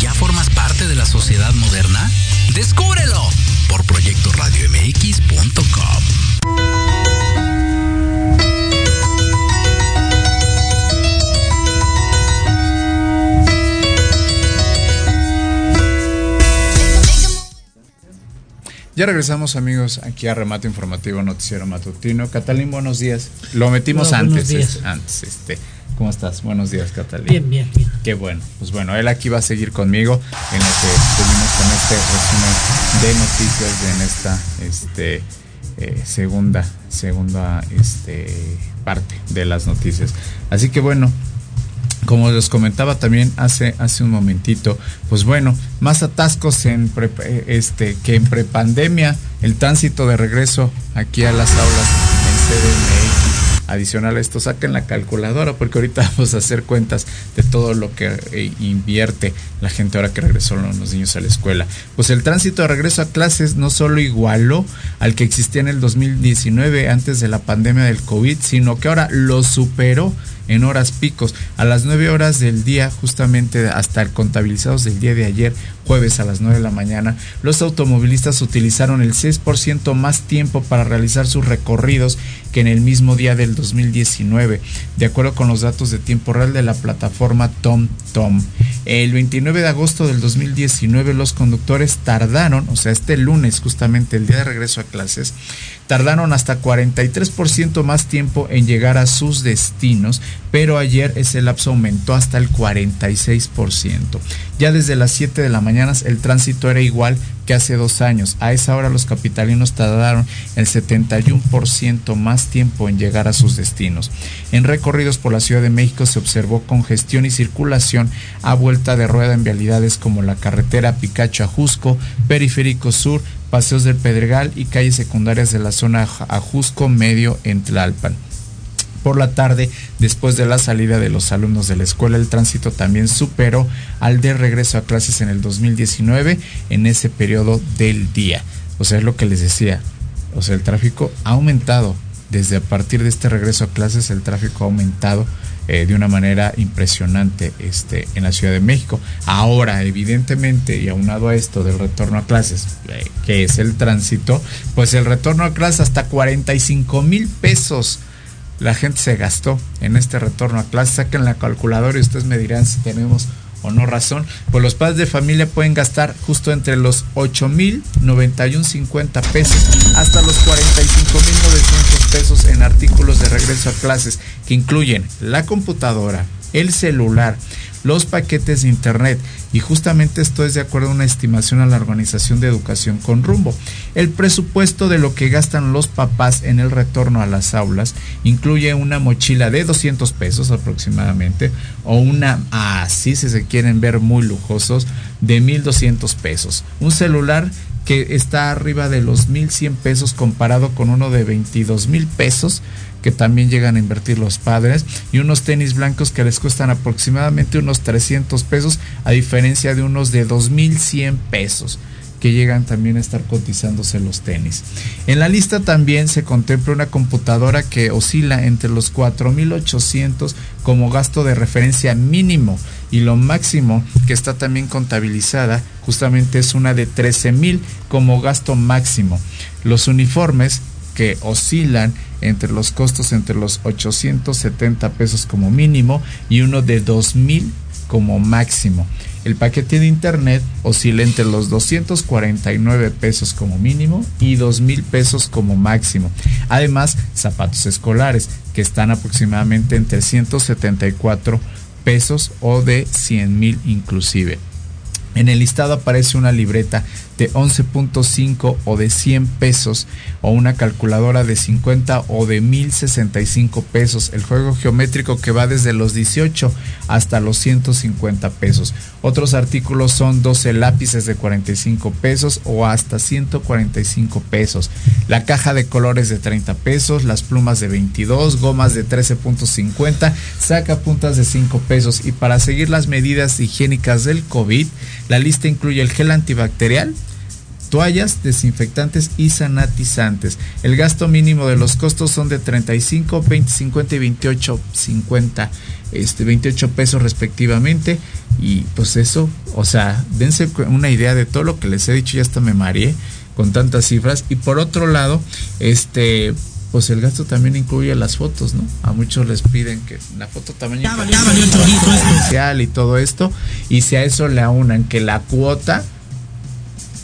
Speaker 4: ya formas parte de la sociedad moderna? Descúbrelo por proyectoradiomx.com.
Speaker 2: Ya regresamos amigos aquí a Remate Informativo Noticiero Matutino. Catalín, buenos días. Lo metimos
Speaker 8: buenos
Speaker 2: antes.
Speaker 8: días.
Speaker 2: es- antes, este. ¿Cómo estás? Buenos días, Catalín.
Speaker 8: Bien, bien, bien.
Speaker 2: Qué bueno. Pues bueno, él aquí va a seguir conmigo en lo que seguimos con este resumen de noticias de en esta este, eh, segunda, segunda este, parte de las noticias. Así que bueno, como les comentaba también hace, hace un momentito, pues bueno, más atascos en pre- este, que en prepandemia, el tránsito de regreso aquí a las aulas en CDMX. Adicional a esto, saquen la calculadora porque ahorita vamos a hacer cuentas de todo lo que eh, invierte la gente ahora que regresó los niños a la escuela. Pues el tránsito de regreso a clases no solo igualó al que existía en el 2019 antes de la pandemia del COVID, sino que ahora lo superó en horas picos. A las 9 horas del día, justamente hasta el contabilizados del día de ayer, jueves a las 9 de la mañana, los automovilistas utilizaron el 6% más tiempo para realizar sus recorridos que en el mismo día del 2019, de acuerdo con los datos de tiempo real de la plataforma TomTom. El 29 de agosto del 2019 los conductores tardaron, o sea, este lunes justamente el día de regreso a clases, tardaron hasta 43% más tiempo en llegar a sus destinos, pero ayer ese lapso aumentó hasta el 46%. Ya desde las 7 de la mañana el tránsito era igual que hace dos años. A esa hora los capitalinos tardaron el 71% más tiempo en llegar a sus destinos. En recorridos por la Ciudad de México se observó congestión y circulación a vuelta de rueda en vialidades como la carretera Picacho a Jusco, Periférico Sur, Paseos del Pedregal y calles secundarias de la zona Ajusco Medio en Tlalpan. Por la tarde, después de la salida de los alumnos de la escuela, el tránsito también superó al de regreso a clases en el 2019 en ese periodo del día. O sea, es lo que les decía. O sea, el tráfico ha aumentado. Desde a partir de este regreso a clases, el tráfico ha aumentado eh, de una manera impresionante este, en la Ciudad de México. Ahora, evidentemente, y aunado a esto del retorno a clases, eh, que es el tránsito, pues el retorno a clases hasta 45 mil pesos la gente se gastó en este retorno a clases. Saquen la calculadora y ustedes me dirán si tenemos o no razón, pues los padres de familia pueden gastar justo entre los 8 mil 91.50 pesos hasta los 45 mil 900 pesos en artículos de regreso a clases que incluyen la computadora, el celular, los paquetes de internet y justamente esto es de acuerdo a una estimación a la Organización de Educación con Rumbo. El presupuesto de lo que gastan los papás en el retorno a las aulas incluye una mochila de 200 pesos aproximadamente o una, así si se quieren ver muy lujosos, de 1200 pesos. Un celular que está arriba de los 1100 pesos comparado con uno de 22 mil pesos que también llegan a invertir los padres y unos tenis blancos que les cuestan aproximadamente unos 300 pesos a diferencia de unos de 2100 pesos que llegan también a estar cotizándose los tenis. En la lista también se contempla una computadora que oscila entre los 4.800 como gasto de referencia mínimo y lo máximo que está también contabilizada justamente es una de 13.000 como gasto máximo. Los uniformes que oscilan entre los costos entre los 870 pesos como mínimo y uno de 2000 como máximo. El paquete de internet oscila entre los 249 pesos como mínimo y 2000 pesos como máximo. Además, zapatos escolares que están aproximadamente entre 174 pesos o de 100 mil inclusive. En el listado aparece una libreta de 11.5 o de 100 pesos o una calculadora de 50 o de 1065 pesos. El juego geométrico que va desde los 18 hasta los 150 pesos. Otros artículos son 12 lápices de 45 pesos o hasta 145 pesos. La caja de colores de 30 pesos, las plumas de 22, gomas de 13.50, saca puntas de 5 pesos. Y para seguir las medidas higiénicas del COVID, la lista incluye el gel antibacterial, toallas, desinfectantes y sanatizantes. El gasto mínimo de los costos son de 35, 20, 50 y 28, 50, este, 28 pesos respectivamente. Y pues eso, o sea, dense una idea de todo lo que les he dicho, ya hasta me mareé con tantas cifras. Y por otro lado, este, pues el gasto también incluye las fotos, ¿no? A muchos les piden que la foto también especial y todo esto. Y si a eso le aunan que la cuota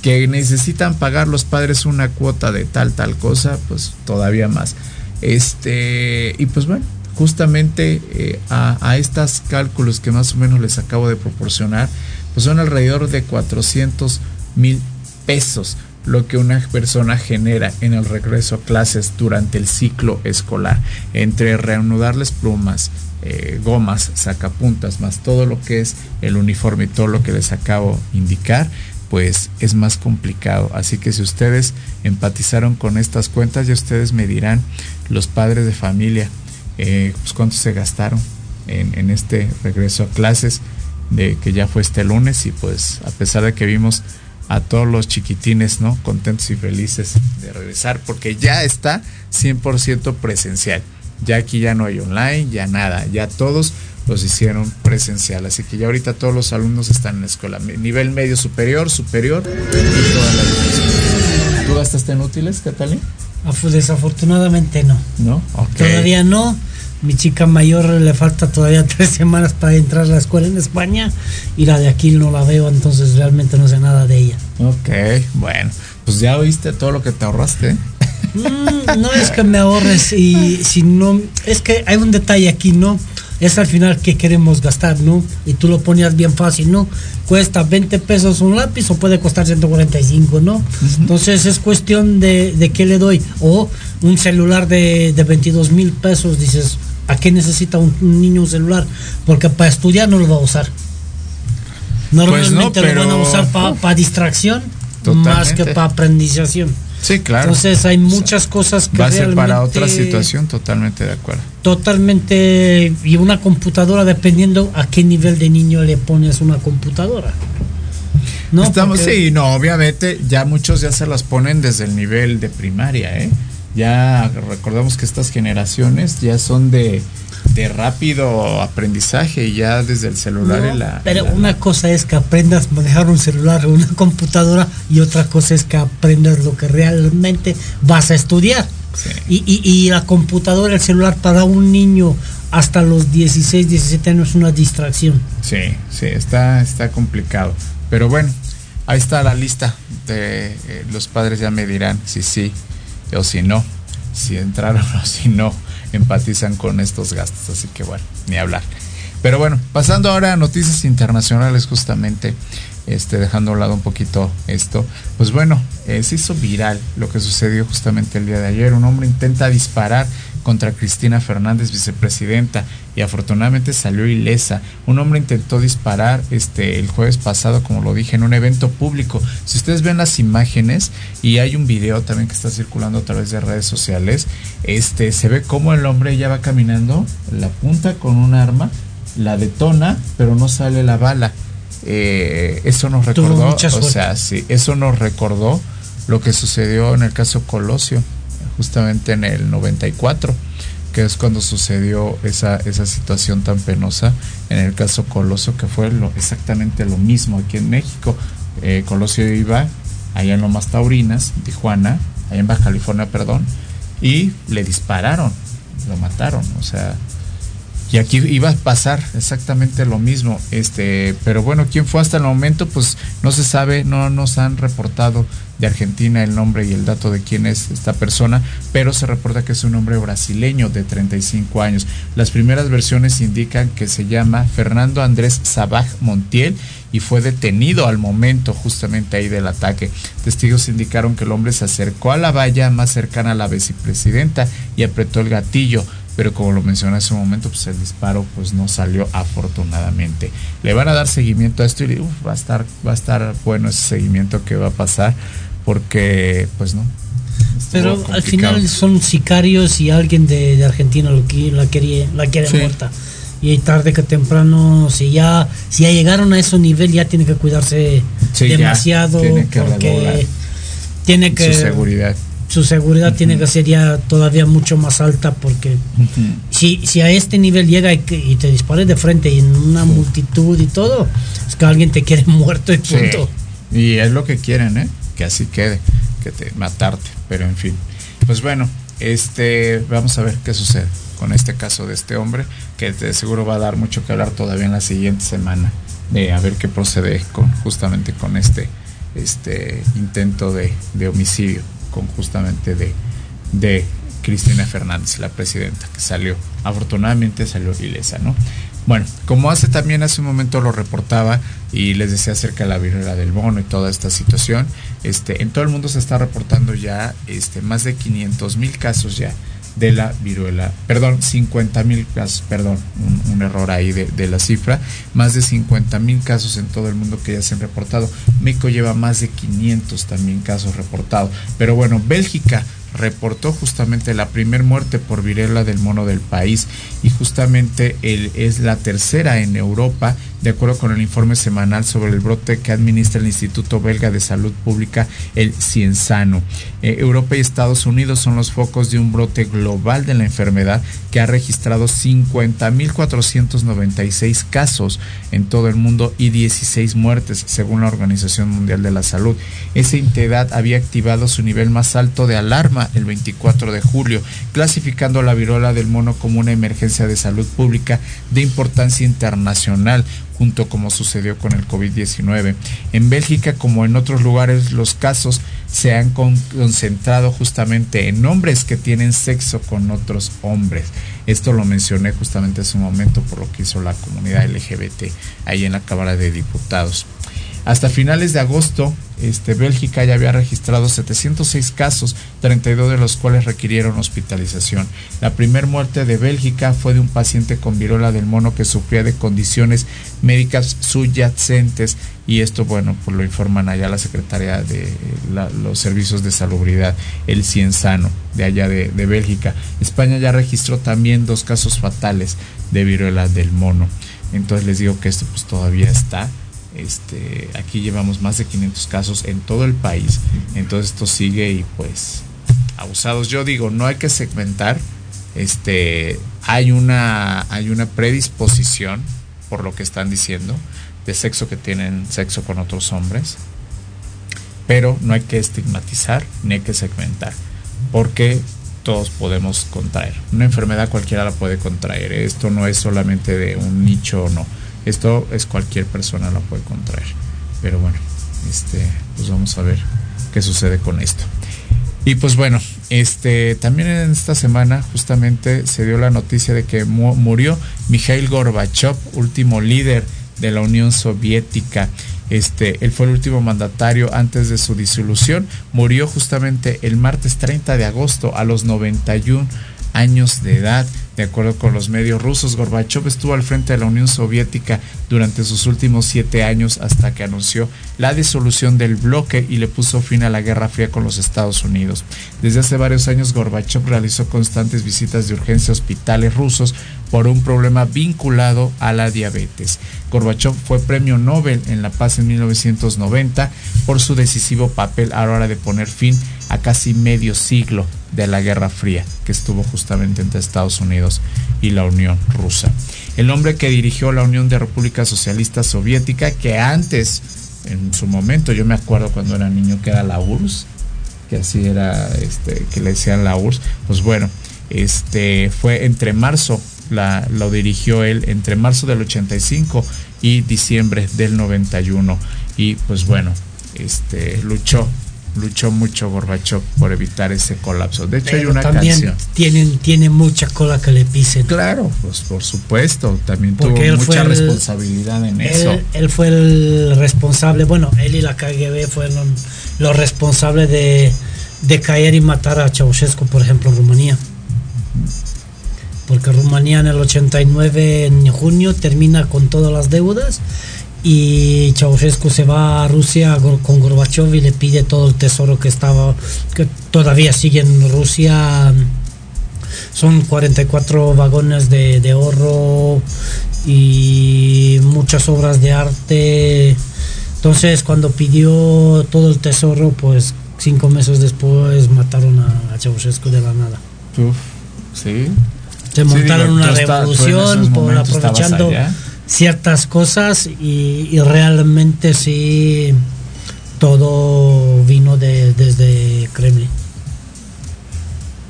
Speaker 2: que necesitan pagar los padres una cuota de tal, tal cosa, pues todavía más. Este, y pues bueno, justamente eh, a, a estos cálculos que más o menos les acabo de proporcionar, pues son alrededor de 400 mil pesos lo que una persona genera en el regreso a clases durante el ciclo escolar, entre reanudarles plumas, eh, gomas, sacapuntas, más todo lo que es el uniforme y todo lo que les acabo de indicar, pues es más complicado. Así que si ustedes empatizaron con estas cuentas, ya ustedes me dirán, los padres de familia, eh, pues cuánto se gastaron en, en, este regreso a clases de que ya fue este lunes y pues a pesar de que vimos a todos los chiquitines, ¿no? Contentos y felices de regresar porque ya está 100% presencial. Ya aquí ya no hay online, ya nada, ya todos los hicieron presencial. Así que ya ahorita todos los alumnos están en la escuela. Nivel medio superior, superior y todas las ¿Tú gastaste en útiles, Catalina?
Speaker 8: Desafortunadamente no.
Speaker 2: ¿No? Okay.
Speaker 8: Todavía no. Mi chica mayor le falta todavía tres semanas para entrar a la escuela en España y la de aquí no la veo, entonces realmente no sé nada de ella.
Speaker 2: Ok, bueno, pues ya oíste todo lo que te ahorraste.
Speaker 8: Mm, no es que me ahorres y si no, es que hay un detalle aquí, ¿no? Es al final que queremos gastar, ¿no? Y tú lo ponías bien fácil, ¿no? Cuesta 20 pesos un lápiz o puede costar 145, ¿no? Uh -huh. Entonces es cuestión de, de, qué le doy. O un celular de, de 22 mil pesos, dices, ¿a qué necesita un, un, niño un celular? Porque para estudiar no lo va a usar. Normalmente pues no, pero... lo van a usar para pa distracción Totalmente. más que para aprendización.
Speaker 2: Sí, claro.
Speaker 8: Entonces hay muchas cosas que
Speaker 2: va a ser para otra situación, totalmente de acuerdo.
Speaker 8: Totalmente y una computadora dependiendo a qué nivel de niño le pones una computadora.
Speaker 2: No, Estamos, sí, no, obviamente ya muchos ya se las ponen desde el nivel de primaria, ¿eh? Ya recordamos que estas generaciones ya son de, de rápido aprendizaje y ya desde el celular la,
Speaker 8: pero una cosa es que aprendas a manejar un celular o una computadora y otra cosa es que aprendas lo que realmente vas a estudiar y, y, y, la computadora el celular para un niño hasta los 16 17 años es una distracción
Speaker 2: sí sí está está complicado pero bueno ahí está la lista de eh, los padres ya me dirán si sí o si no si entraron o si no empatizan con estos gastos. Así que bueno, ni hablar. Pero bueno, pasando ahora a noticias internacionales justamente, este, dejando a un lado un poquito esto, pues bueno, eh, se hizo viral lo que sucedió justamente el día de ayer. Un hombre intenta disparar contra Cristina Fernández, vicepresidenta, y afortunadamente salió ilesa. Un hombre intentó disparar este el jueves pasado, como lo dije, en un evento público. Si ustedes ven las imágenes y hay un video también que está circulando a través de redes sociales, este se ve cómo el hombre ya va caminando, la punta con un arma, la detona, pero no sale la bala. Eh, eso nos recordó, o sea, sí, eso nos recordó lo que sucedió en el caso Colosio justamente en el 94, que es cuando sucedió esa, esa situación tan penosa en el caso Coloso, que fue lo, exactamente lo mismo aquí en México. Eh, Colosio iba allá en Lomas Taurinas, Tijuana, allá en Baja California, perdón, y le dispararon, lo mataron, o sea, y aquí iba a pasar exactamente lo mismo este pero bueno quién fue hasta el momento pues no se sabe no nos han reportado de Argentina el nombre y el dato de quién es esta persona pero se reporta que es un hombre brasileño de 35 años. Las primeras versiones indican que se llama Fernando Andrés Sabaj Montiel y fue detenido al momento justamente ahí del ataque. Testigos indicaron que el hombre se acercó a la valla más cercana a la vicepresidenta y apretó el gatillo pero como lo mencioné hace un momento, pues el disparo pues no salió afortunadamente. Le van a dar seguimiento a esto y va a estar va a estar bueno ese seguimiento que va a pasar porque pues no.
Speaker 8: Pero al final son sicarios y alguien de, Argentina lo la quería la quiere muerta. Y tarde que temprano si ya si ya llegaron a ese nivel ya tiene que cuidarse demasiado tiene que porque tiene que
Speaker 2: su seguridad
Speaker 8: su seguridad tiene que ser ya todavía mucho más alta porque si, si a este nivel llega y, te dispare de frente y en una multitud y todo, es que alguien te quiere muerto y punto.
Speaker 2: Y es lo que quieren, ¿eh? Que así quede, que te matarte, pero en fin. Pues bueno, este vamos a ver qué sucede con este caso de este hombre, que de seguro va a dar mucho que hablar todavía en la siguiente semana, de a ver qué procede con justamente con este este intento de, de homicidio con justamente de, de Cristina Fernández, la presidenta, que salió, afortunadamente salió ilesa, ¿no? Bueno, como hace también hace un momento lo reportaba y les decía acerca de la viruela del mono y toda esta situación, este, en todo el mundo se está reportando ya este, más de 500 mil casos ya de la viruela, perdón, 50 mil casos, perdón, un, error ahí de, de, la cifra, más de 50 mil casos en todo el mundo que ya se han reportado. México lleva más de 500 también casos reportados. Pero bueno, Bélgica reportó justamente la primer muerte por viruela del mono del país y justamente él es la tercera en Europa de acuerdo con el informe semanal sobre el brote que administra el Instituto Belga de Salud Pública, el Cienzano. Eh, Europa y Estados Unidos son los focos de un brote global de la enfermedad que ha registrado 50.496 casos en todo el mundo y 16 muertes, según la Organización Mundial de la Salud. Esa entidad había activado su nivel más alto de alarma el 24 de julio, clasificando la viruela del mono como una emergencia de salud pública de importancia internacional junto como sucedió con el COVID-19. En Bélgica, como en otros lugares, los casos se han concentrado justamente en hombres que tienen sexo con otros hombres. Esto lo mencioné justamente hace un momento por lo que hizo la comunidad LGBT ahí en la Cámara de Diputados. Hasta finales de agosto, este, Bélgica ya había registrado 706 casos, 32 de los cuales requirieron hospitalización. La primera muerte de Bélgica fue de un paciente con viruela del mono que sufría de condiciones médicas subyacentes y esto, bueno, pues lo informan allá la Secretaría de los Servicios de Salubridad, el Cienzano, de allá de, de Bélgica. España ya registró también dos casos fatales de viruela del mono. Entonces les digo que esto pues todavía está este, aquí llevamos más de 500 casos en todo el país. Entonces esto sigue y pues abusados. Yo digo, no hay que segmentar. Este, hay una, hay una predisposición, por lo que están diciendo, de sexo que tienen sexo con otros hombres. Pero no hay que estigmatizar ni hay que segmentar. Porque todos podemos contraer. Una enfermedad cualquiera la puede contraer. Esto no es solamente de un nicho o no esto es cualquier persona la puede contraer. Pero bueno, este, pues vamos a ver qué sucede con esto. Y pues bueno, este, también en esta semana justamente se dio la noticia de que murió Mikhail Gorbachev, último líder de la Unión Soviética. Este, él fue el último mandatario antes de su disolución. Murió justamente el martes 30 de agosto a los 91 años de edad. De acuerdo con los medios rusos, Gorbachev estuvo al frente de la Unión Soviética durante sus últimos siete años hasta que anunció la disolución del bloque y le puso fin a la Guerra Fría con los Estados Unidos. Desde hace varios años, Gorbachev realizó constantes visitas de urgencia a hospitales rusos por un problema vinculado a la diabetes. Gorbachev fue premio Nobel en la paz en 1990 por su decisivo papel a la hora de poner fin a casi medio siglo de la Guerra Fría, que estuvo justamente entre Estados Unidos y la Unión Rusa. El hombre que dirigió la Unión de República Socialista Soviética, que antes, en su momento, yo me acuerdo cuando era niño que era la URSS, que así era, este, que le decían la URSS, pues bueno, este, fue entre marzo, la, lo dirigió él entre marzo del 85 y diciembre del 91 y pues bueno, este, luchó luchó mucho Gorbachev por evitar ese colapso. De hecho, hay una
Speaker 8: también
Speaker 2: canción.
Speaker 8: Tienen, tiene mucha cola que le pisen.
Speaker 2: Claro, pues por supuesto, también tuvo mucha responsabilidad en eso.
Speaker 8: Él fue el responsable, bueno, él y la KGB fueron los responsables de, de caer y matar a Ceausescu, por ejemplo, en Rumanía. Porque Rumanía en el 89, en junio, termina con todas las deudas y Ceausescu se va a Rusia con Gorbachev y le pide todo el tesoro que estaba, que todavía sigue en Rusia. Son 44 vagones de, de oro y muchas obras de arte. Entonces cuando pidió todo el tesoro, pues cinco meses después mataron a, Ceausescu de la nada.
Speaker 2: Uf, sí.
Speaker 8: Se montaron una revolución por aprovechando ciertas cosas y, realmente sí todo vino de, desde Kremlin.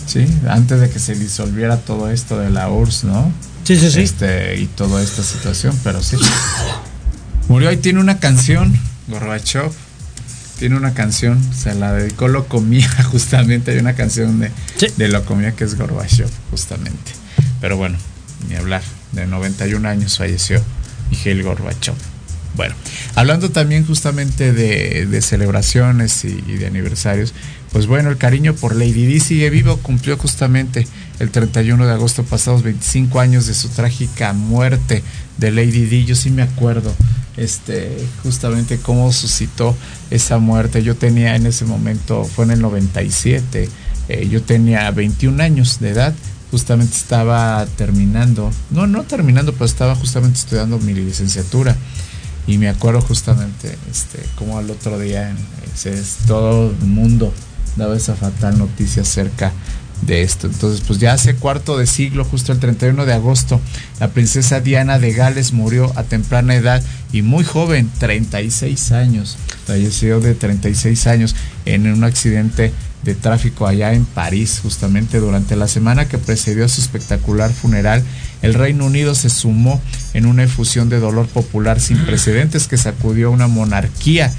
Speaker 2: Sí, antes de que se disolviera todo esto de la URSS, ¿no?
Speaker 8: Sí, sí, sí.
Speaker 2: Este, y toda esta situación, pero sí. Murió y tiene una canción, Gorbachev. Tiene una canción, se la dedicó Locomía, justamente. Hay una canción de, de Locomía que es Gorbachev, justamente. Pero bueno, ni hablar de 91 años falleció Miguel Gorbachev. Bueno, hablando también justamente de, celebraciones y, de aniversarios, pues bueno, el cariño por Lady Di sigue vivo, cumplió justamente el 31 de agosto pasados 25 años de su trágica muerte de Lady Di. Yo sí me acuerdo este, justamente cómo suscitó esa muerte. Yo tenía en ese momento, fue en el 97, eh, yo tenía 21 años de edad justamente estaba terminando, no, no terminando, pero estaba justamente estudiando mi licenciatura. Y me acuerdo justamente este, como al otro día es, todo el mundo daba esa fatal noticia acerca de esto. Entonces, pues ya hace cuarto de siglo, justo el 31 de agosto, la princesa Diana de Gales murió a temprana edad y muy joven, 36 años. Falleció de 36 años en un accidente de tráfico allá en París, justamente durante la semana que precedió a su espectacular funeral. El Reino Unido se sumó en una efusión de dolor popular sin precedentes que sacudió a una monarquía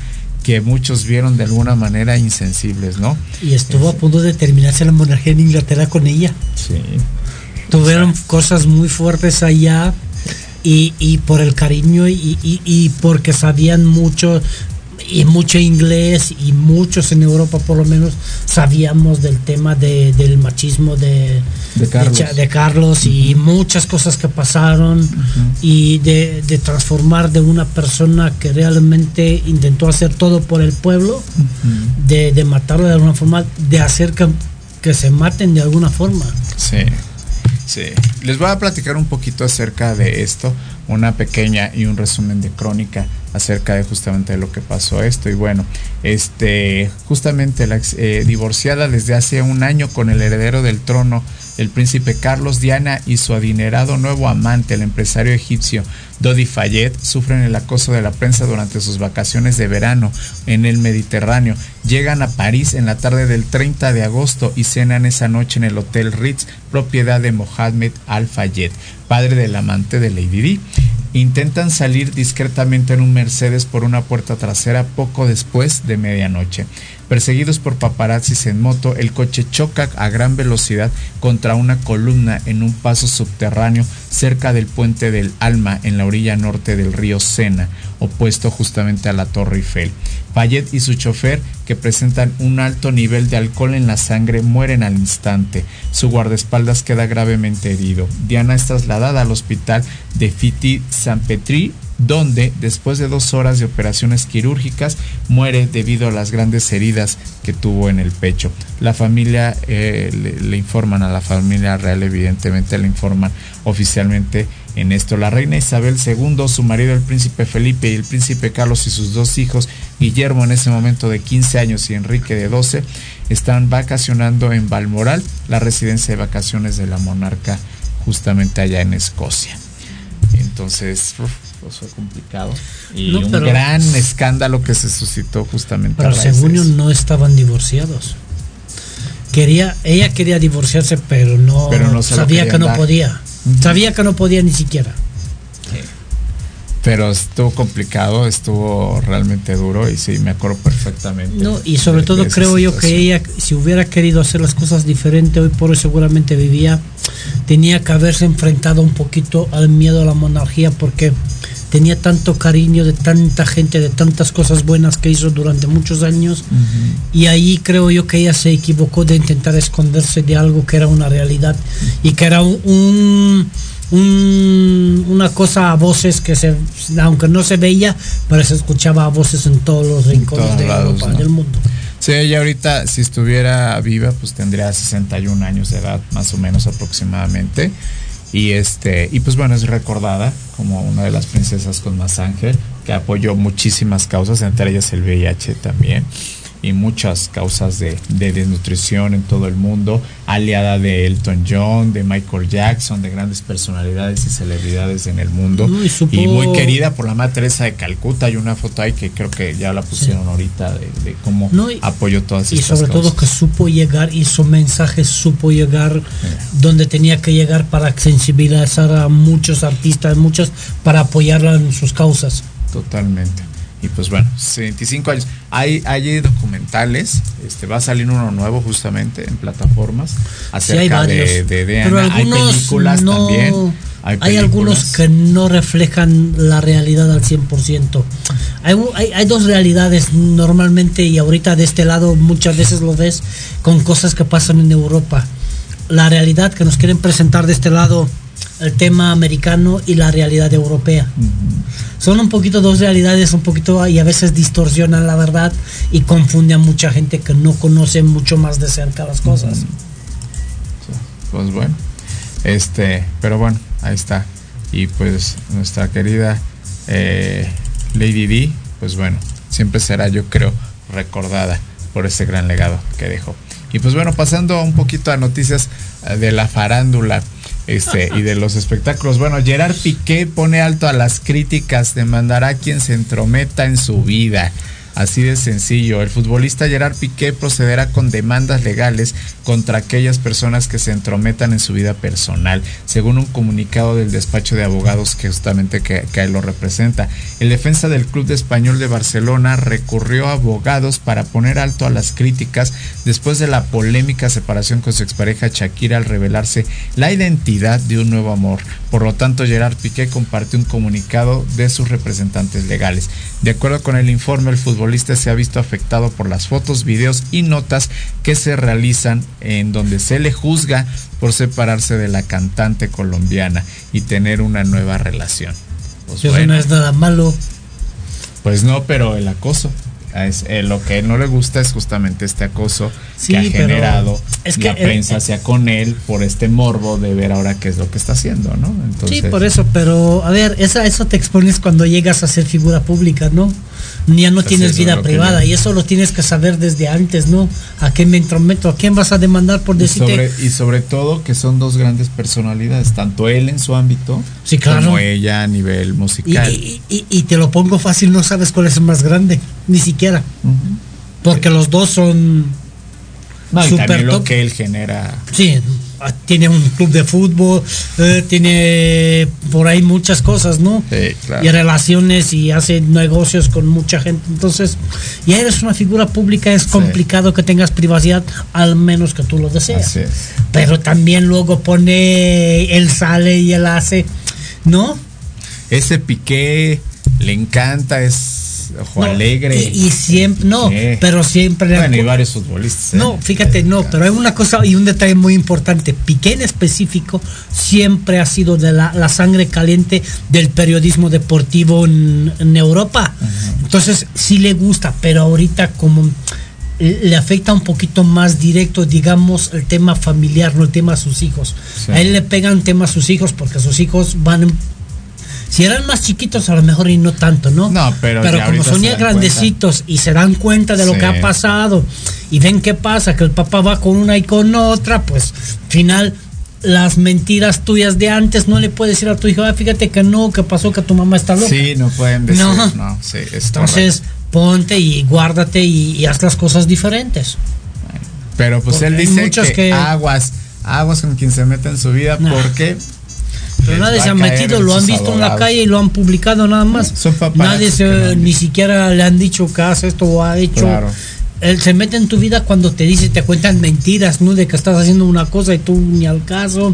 Speaker 2: que muchos vieron de alguna manera insensibles, ¿no?
Speaker 8: Y estuvo a punto de terminarse la monarquía en Inglaterra con ella.
Speaker 2: Sí.
Speaker 8: Tuvieron cosas muy fuertes allá y, y por el cariño y, y- y porque sabían mucho y mucho inglés y muchos en Europa por lo menos sabíamos del tema de- del machismo de,
Speaker 2: De Carlos.
Speaker 8: De Carlos y muchas cosas que pasaron y de, de transformar de una persona que realmente intentó hacer todo por el pueblo de, de matarlo de alguna forma de hacer que, que se maten de alguna forma
Speaker 2: Sí, sí. Les voy a platicar un poquito acerca de esto, una pequeña y un resumen de crónica acerca de justamente de lo que pasó esto. Y bueno, este, justamente la eh, divorciada desde hace un año con el heredero del trono, el príncipe Carlos Diana y su adinerado nuevo amante, el empresario egipcio Dodi Fayed, sufren el acoso de la prensa durante sus vacaciones de verano en el Mediterráneo. Llegan a París en la tarde del 30 de agosto y cenan esa noche en el Hotel Ritz, propiedad de Mohamed Al Fayed, padre del amante de Lady Di. Intentan salir discretamente en un Mercedes por una puerta trasera poco después de medianoche. Perseguidos por paparazzis en moto, el coche choca a gran velocidad contra una columna en un paso subterráneo cerca del puente del Alma en la orilla norte del río Sena, opuesto justamente a la Torre Eiffel. Fayet y su chofer, que presentan un alto nivel de alcohol en la sangre, mueren al instante. Su guardaespaldas queda gravemente herido. Diana es trasladada al hospital de Fiti San Petri, donde, después de dos horas de operaciones quirúrgicas, muere debido a las grandes heridas que tuvo en el pecho. La familia eh, le, le informan a la familia real, evidentemente le informan oficialmente en esto. La reina Isabel II, su marido el príncipe Felipe y el príncipe Carlos y sus dos hijos, Guillermo en ese momento de 15 años y Enrique de 12, están vacacionando en Balmoral, la residencia de vacaciones de la monarca justamente allá en Escocia. Entonces, fue complicado. Y
Speaker 8: No,
Speaker 2: un
Speaker 8: pero-
Speaker 2: gran escándalo que se suscitó justamente a
Speaker 8: pero según yo no estaban divorciados quería ella quería divorciarse pero no,
Speaker 2: Pero
Speaker 8: sabía que no
Speaker 2: dar.
Speaker 8: podía sabía que no podía ni siquiera
Speaker 2: Pero estuvo complicado, estuvo realmente duro y sí, me acuerdo perfectamente.
Speaker 8: No, y sobre
Speaker 2: de-
Speaker 8: todo
Speaker 2: de
Speaker 8: creo yo que ella, si hubiera querido hacer las cosas diferente, hoy por hoy seguramente vivía, tenía que haberse enfrentado un poquito al miedo a la monarquía porque tenía tanto cariño de tanta gente, de tantas cosas buenas que hizo durante muchos años. Y ahí creo yo que ella se equivocó de intentar esconderse de algo que era una realidad y que era un, un- un- una cosa a voces que se, aunque no se veía, pero se escuchaba a voces en todos los rincones
Speaker 2: todos
Speaker 8: de
Speaker 2: lados,
Speaker 8: Europa,
Speaker 2: ¿no?
Speaker 8: del mundo.
Speaker 2: Sí, ella ahorita, si estuviera viva, pues tendría 61 años de edad, más o menos aproximadamente. Y este, y pues bueno, es recordada como una de las princesas con más ángel, que apoyó muchísimas causas, entre ellas el VIH también, y muchas causas de, de desnutrición en todo el mundo, aliada de Elton John, de Michael Jackson, de grandes personalidades y celebridades en el mundo.
Speaker 8: Y supo-
Speaker 2: y muy querida por la Madre Teresa de Calcuta. Hay una foto ahí que creo que ya la pusieron ahorita de, de cómo
Speaker 8: No, y-
Speaker 2: apoyó todas
Speaker 8: Y
Speaker 2: estas
Speaker 8: sobre todo que supo llegar, hizo mensajes, supo llegar donde tenía que llegar para sensibilizar a muchos artistas, muchos, para apoyarla en sus causas.
Speaker 2: Totalmente. Y pues bueno, 25 años. Hay, hay documentales, este va a salir uno nuevo justamente en plataformas
Speaker 8: Sí, hay
Speaker 2: acerca de, de hay películas
Speaker 8: no,
Speaker 2: también. Hay,
Speaker 8: hay algunos que no reflejan la realidad al 100%. Hay, hay, hay dos realidades normalmente y ahorita de este lado muchas veces lo ves con cosas que pasan en Europa. La realidad que nos quieren presentar de este lado, el tema americano y la realidad europea. Son un poquito dos realidades, un poquito y a veces distorsionan la verdad y confunden a mucha gente que no conoce mucho más de cerca las cosas.
Speaker 2: Pues bueno, este, pero bueno, ahí está. Y pues nuestra querida eh, Lady D, pues bueno, siempre será, yo creo, recordada por ese gran legado que dejó. Y pues bueno, pasando un poquito a noticias eh, de la farándula este, y de los espectáculos. Bueno, Gerard Piqué pone alto a las críticas, demandará a quien se entrometa en su vida. Así de sencillo. El futbolista Gerard Piqué procederá con demandas legales contra aquellas personas que se entrometan en su vida personal, según un comunicado del despacho de abogados que justamente que, lo representa. El defensa del Club de Español de Barcelona recurrió a abogados para poner alto a las críticas después de la polémica separación con su expareja Shakira al revelarse la identidad de un nuevo amor. Por lo tanto, Gerard Piqué compartió un comunicado de sus representantes legales. De acuerdo con el informe, el futbolista se ha visto afectado por las fotos, videos y notas que se realizan en donde se le juzga por separarse de la cantante colombiana y tener una nueva relación.
Speaker 8: Pues Eso bueno, no es nada malo.
Speaker 2: Pues no, pero el acoso. Es, eh, lo que no le gusta es justamente este acoso sí, que ha generado es que la prensa hacia con él por este morbo de ver ahora qué es lo que está haciendo, ¿no?
Speaker 8: Entonces, sí, por eso, pero a ver, esa, eso te expones cuando llegas a ser figura pública, ¿no? Ya no tienes vida privada y eso lo tienes que saber desde antes, ¿no? ¿A qué me entrometo? ¿A quién vas a demandar por decirte?
Speaker 2: Y sobre, y sobre todo que son dos grandes personalidades, tanto él en su ámbito
Speaker 8: sí, claro.
Speaker 2: como ella a nivel musical.
Speaker 8: Y, y, y, te lo pongo fácil, no sabes cuál es el más grande, ni siquiera. Uh -huh. Porque los dos son...
Speaker 2: No, y también lo que él genera.
Speaker 8: Sí, tiene un club de fútbol, eh, tiene por ahí muchas cosas, ¿no?
Speaker 2: Sí, claro.
Speaker 8: Y relaciones y hace negocios con mucha gente. Entonces, ya eres una figura pública, es complicado sí. que tengas privacidad, al menos que tú lo deseas. Pero también luego pone, él sale y él hace, ¿no?
Speaker 2: Ese piqué le encanta, es ojo
Speaker 8: no,
Speaker 2: alegre.
Speaker 8: Y, y siempre, no, pero siempre.
Speaker 2: Bueno, y varios futbolistas. ¿eh?
Speaker 8: No, fíjate, no, pero hay una cosa y un detalle muy importante. Piqué en específico siempre ha sido de la, la sangre caliente del periodismo deportivo en, en Europa. Uh -huh. Entonces, sí le gusta, pero ahorita como le afecta un poquito más directo, digamos, el tema familiar, no el tema a sus hijos. Sí. A él le pegan tema a sus hijos porque sus hijos van si eran más chiquitos a lo mejor y no tanto, ¿no?
Speaker 2: No, pero,
Speaker 8: pero como son ya grandecitos cuenta. y se dan cuenta de lo sí. que ha pasado y ven qué pasa, que el papá va con una y con otra, pues final las mentiras tuyas de antes no le puedes decir a tu hijo, ah, fíjate que no, que pasó que tu mamá está loca.
Speaker 2: Sí, no pueden decir, no, no sí,
Speaker 8: Entonces, correcto. ponte y guárdate y, y, haz las cosas diferentes.
Speaker 2: Pero pues Porque él dice que, que, aguas, aguas con quien se mete en su vida, nah. porque
Speaker 8: pero nadie se ha metido, lo han visto en la calle y lo han publicado nada más.
Speaker 2: Son
Speaker 8: nadie se, ni siquiera le han dicho que hace esto o ha hecho.
Speaker 2: Claro.
Speaker 8: Él se mete en tu vida cuando te dice, te cuentan mentiras, ¿no? De que estás haciendo una cosa y tú ni al caso.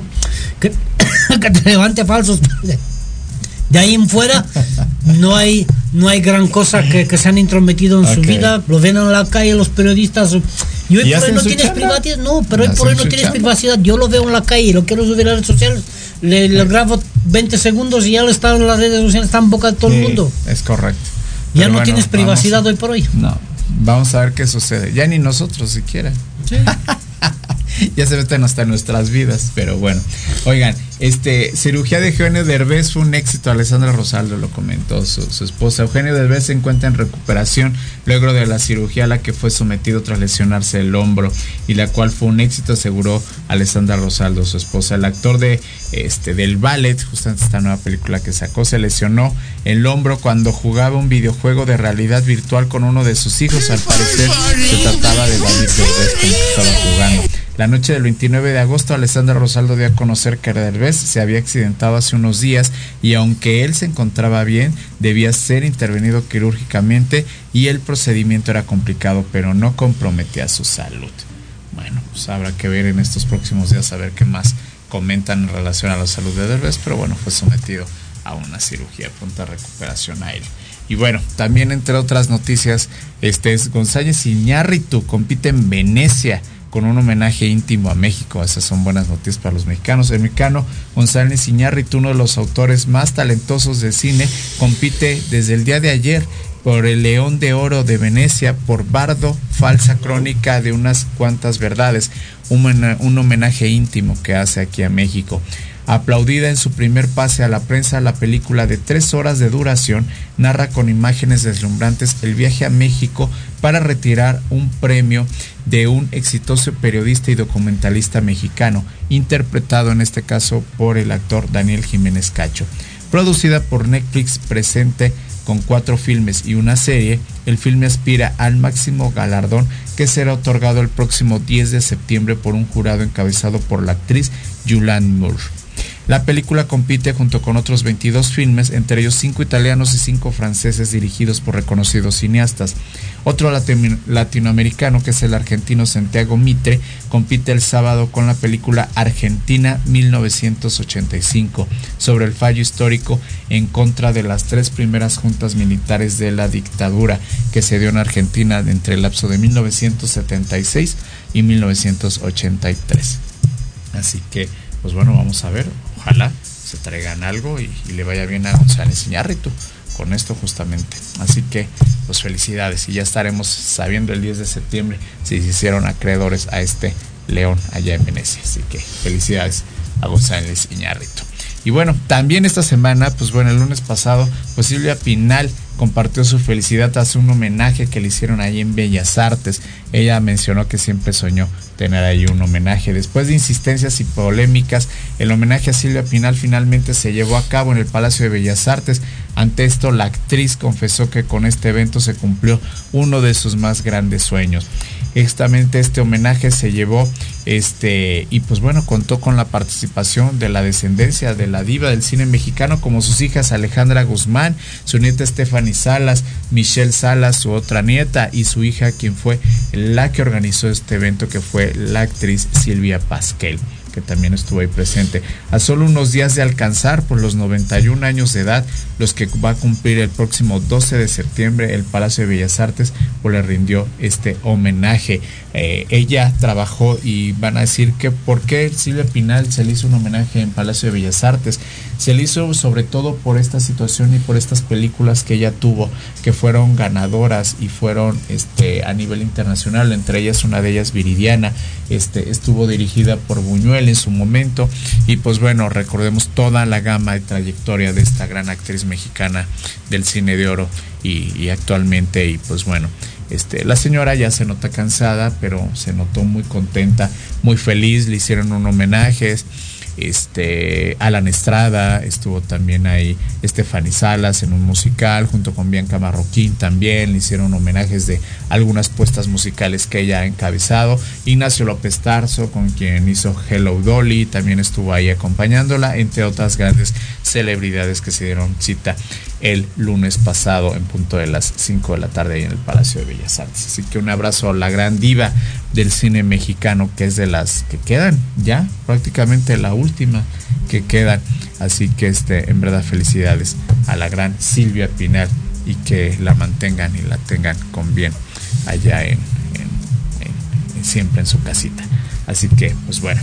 Speaker 8: Que, que te levante falsos. De ahí en fuera no hay no hay gran cosa que, que se han intrometido en okay. su vida. Lo ven en la calle los periodistas. Y hoy por hoy no tienes privacidad. No, pero hoy por hoy no tienes privacidad. Yo lo veo en la calle y lo quiero subir a redes sociales le, le, grabo 20 segundos y ya lo está en las redes sociales, está en boca de todo sí, el mundo.
Speaker 2: Es correcto.
Speaker 8: Ya Pero no bueno, tienes privacidad
Speaker 2: vamos,
Speaker 8: hoy por hoy.
Speaker 2: No, vamos a ver qué sucede. Ya ni nosotros siquiera.
Speaker 8: Sí.
Speaker 2: ya se meten hasta nuestras vidas, pero bueno. Oigan, este, cirugía de Eugenio Derbez fue un éxito. Alessandra Rosaldo lo comentó, su, su, esposa. Eugenio Derbez se encuentra en recuperación luego de la cirugía a la que fue sometido tras lesionarse el hombro y la cual fue un éxito, aseguró Alessandra Rosaldo, su esposa. El actor de, este, del ballet, justamente esta nueva película que sacó, se lesionó el hombro cuando jugaba un videojuego de realidad virtual con uno de sus hijos. Al parecer se trataba de David Derbez cuando estaba jugando. La noche del 29 de agosto, Alessandra Rosaldo dio a conocer que Derbez se había accidentado hace unos días y aunque él se encontraba bien, debía ser intervenido quirúrgicamente y el procedimiento era complicado, pero no comprometía su salud. Bueno, pues habrá que ver en estos próximos días a ver qué más comentan en relación a la salud de Derbez, pero bueno, fue sometido a una cirugía, pronta recuperación a él. Y bueno, también entre otras noticias, este es González Iñárritu compite en Venecia con un homenaje íntimo a México. Esas son buenas noticias para los mexicanos. El mexicano González Iñárritu, uno de los autores más talentosos de cine, compite desde el día de ayer por el León de Oro de Venecia, por Bardo, falsa crónica de unas cuantas verdades, un, un homenaje íntimo que hace aquí a México. Aplaudida en su primer pase a la prensa, la película de tres horas de duración narra con imágenes deslumbrantes el viaje a México para retirar un premio de un exitoso periodista y documentalista mexicano, interpretado en este caso por el actor Daniel Jiménez Cacho. Producida por Netflix, presente con cuatro filmes y una serie, el filme aspira al máximo galardón que será otorgado el próximo 10 de septiembre por un jurado encabezado por la actriz Julianne Moore. La película compite junto con otros 22 filmes, entre ellos 5 italianos y 5 franceses dirigidos por reconocidos cineastas. Otro latinoamericano, que es el argentino Santiago Mitre, compite el sábado con la película Argentina 1985, sobre el fallo histórico en contra de las tres primeras juntas militares de la dictadura que se dio en Argentina entre el lapso de 1976 y 1983. Así que, pues bueno, vamos a ver, ojalá se traigan algo y, le vaya bien a González Iñárritu con esto justamente. Así que, pues felicidades y ya estaremos sabiendo el 10 de septiembre si se hicieron acreedores a este león allá en Venecia. Así que felicidades a González Iñárritu. Y bueno, también esta semana, pues bueno, el lunes pasado, pues Silvia Pinal compartió su felicidad tras un homenaje que le hicieron ahí en Bellas Artes. Ella mencionó que siempre soñó tener ahí un homenaje. Después de insistencias y polémicas, el homenaje a Silvia Pinal finalmente se llevó a cabo en el Palacio de Bellas Artes. Ante esto, la actriz confesó que con este evento se cumplió uno de sus más grandes sueños. Exactamente este homenaje se llevó este y pues bueno, contó con la participación de la descendencia de la diva del cine mexicano como sus hijas Alejandra Guzmán, su nieta Stephanie Salas, Michelle Salas, su otra nieta y su hija quien fue la que organizó este evento que fue la actriz Silvia Pasquel que también estuvo ahí presente. A solo unos días de alcanzar por los 91 años de edad, los que va a cumplir el próximo 12 de septiembre, el Palacio de Bellas Artes pues le rindió este homenaje. Eh, ella trabajó y van a decir que por qué Silvia Pinal se le hizo un homenaje en Palacio de Bellas Artes. Se le hizo sobre todo por esta situación y por estas películas que ella tuvo, que fueron ganadoras y fueron este, a nivel internacional, entre ellas una de ellas Viridiana, este, estuvo dirigida por Buñuel en su momento y pues bueno, recordemos toda la gama y trayectoria de esta gran actriz mexicana del cine de oro y, y actualmente y pues bueno, este, la señora ya se nota cansada, pero se notó muy contenta, muy feliz, le hicieron un homenaje este, Alan Estrada, estuvo también ahí Estefany Salas en un musical, junto con Bianca Marroquín también, le hicieron homenajes de algunas puestas musicales que ella ha encabezado, Ignacio López Tarso, con quien hizo Hello Dolly, también estuvo ahí acompañándola, entre otras grandes celebridades que se dieron cita el lunes pasado en punto de las 5 de la tarde en el Palacio de Bellas Artes. Así que un abrazo a la gran diva del cine mexicano que es de las que quedan ya prácticamente la última que quedan. Así que este en verdad felicidades a la gran Silvia Pinal y que la mantengan y la tengan con bien allá en, siempre en su casita. Así que pues bueno,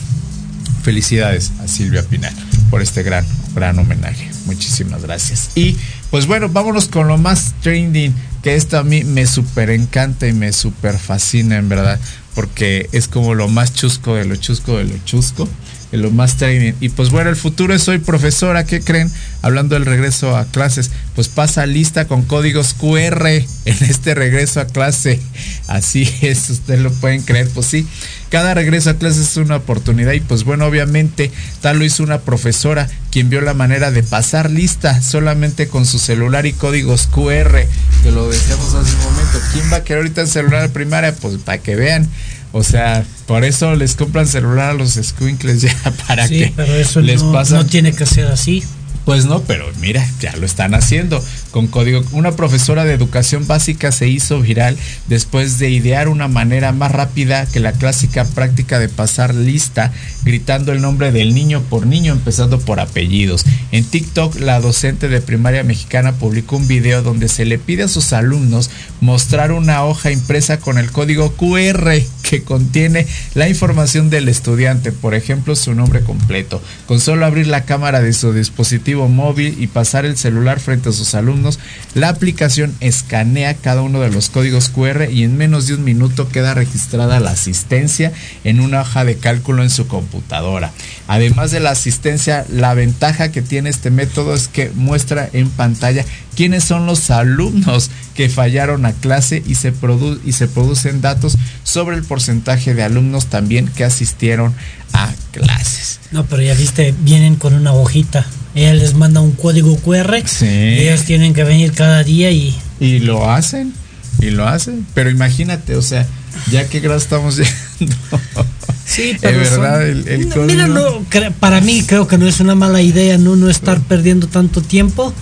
Speaker 2: felicidades a Silvia Pinal por este gran gran homenaje. Muchísimas gracias. Y pues bueno, vámonos con lo más trending, que esto a mí me súper encanta y me súper fascina en verdad, porque es como lo más chusco de lo chusco de lo chusco, lo más trending. Y pues bueno, el futuro es hoy profesora, ¿qué creen? Hablando del regreso a clases, pues pasa lista con códigos QR en este regreso a clase. Así es, ustedes lo pueden creer, pues sí cada regreso a clases es una oportunidad y pues bueno, obviamente tal lo hizo una profesora quien vio la manera de pasar lista solamente con su celular y códigos QR, que lo decíamos hace un momento. ¿Quién va a querer ahorita el celular primaria? Pues para que vean. O sea, por eso les compran celular a los squinkles ya para
Speaker 8: sí,
Speaker 2: que
Speaker 8: pero eso
Speaker 2: les
Speaker 8: no,
Speaker 2: pasa.
Speaker 8: no tiene que ser así.
Speaker 2: Pues no, pero mira, ya lo están haciendo con código. Una profesora de educación básica se hizo viral después de idear una manera más rápida que la clásica práctica de pasar lista gritando el nombre del niño por niño, empezando por apellidos. En TikTok, la docente de primaria mexicana publicó un video donde se le pide a sus alumnos mostrar una hoja impresa con el código QR que contiene la información del estudiante, por ejemplo, su nombre completo. Con solo abrir la cámara de su dispositivo móvil y pasar el celular frente a sus alumnos, la aplicación escanea cada uno de los códigos QR y en menos de un minuto queda registrada la asistencia en una hoja de cálculo en su computadora. Además de la asistencia, la ventaja que tiene este método es que muestra en pantalla quiénes son los alumnos que fallaron a clase y se, y se producen datos sobre el porcentaje de alumnos también que asistieron a clases.
Speaker 8: No, pero ya viste, vienen con una hojita ella les manda un código QR.
Speaker 2: Sí.
Speaker 8: Ellos tienen que venir cada día y
Speaker 2: Y lo hacen, y lo hacen. Pero imagínate, o sea, ya qué grado estamos llegando.
Speaker 8: Sí,
Speaker 2: Es verdad,
Speaker 8: son-
Speaker 2: el, el
Speaker 8: No, Mira,
Speaker 2: código-
Speaker 8: no, para mí creo que no es una mala idea no, no estar perdiendo tanto tiempo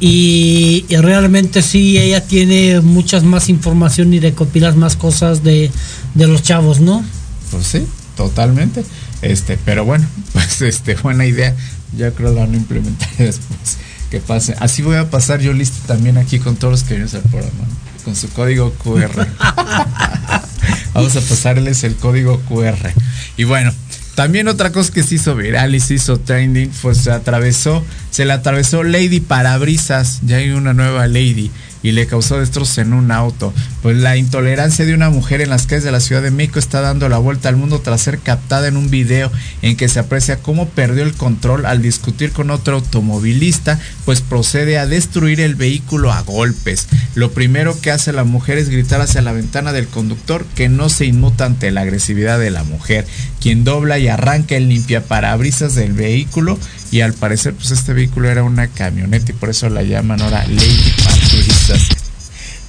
Speaker 8: y, y realmente sí, ella tiene muchas más información y recopilas más cosas de, de los chavos, ¿no?
Speaker 2: Pues sí, totalmente. Este, pero bueno, pues este, buena idea. Ya creo la van a implementar después. Que pase. Así voy a pasar yo listo también aquí con todos los que vienen al programa. ¿no? Con su código QR. Vamos a pasarles el código QR. Y bueno, también otra cosa que se hizo viral y se hizo trending, pues se atravesó, se le atravesó Lady Parabrisas, ya hay una nueva Lady, y le causó destrozos en un auto. Pues la intolerancia de una mujer en las calles de la Ciudad de México está dando la vuelta al mundo tras ser captada en un video en que se aprecia cómo perdió el control al discutir con otro automovilista, pues procede a destruir el vehículo a golpes. Lo primero que hace la mujer es gritar hacia la ventana del conductor que no se inmuta ante la agresividad de la mujer, quien dobla y arranca el limpiaparabrisas del vehículo y al parecer pues este vehículo era una camioneta y por eso la llaman ahora Lady Parabrisas.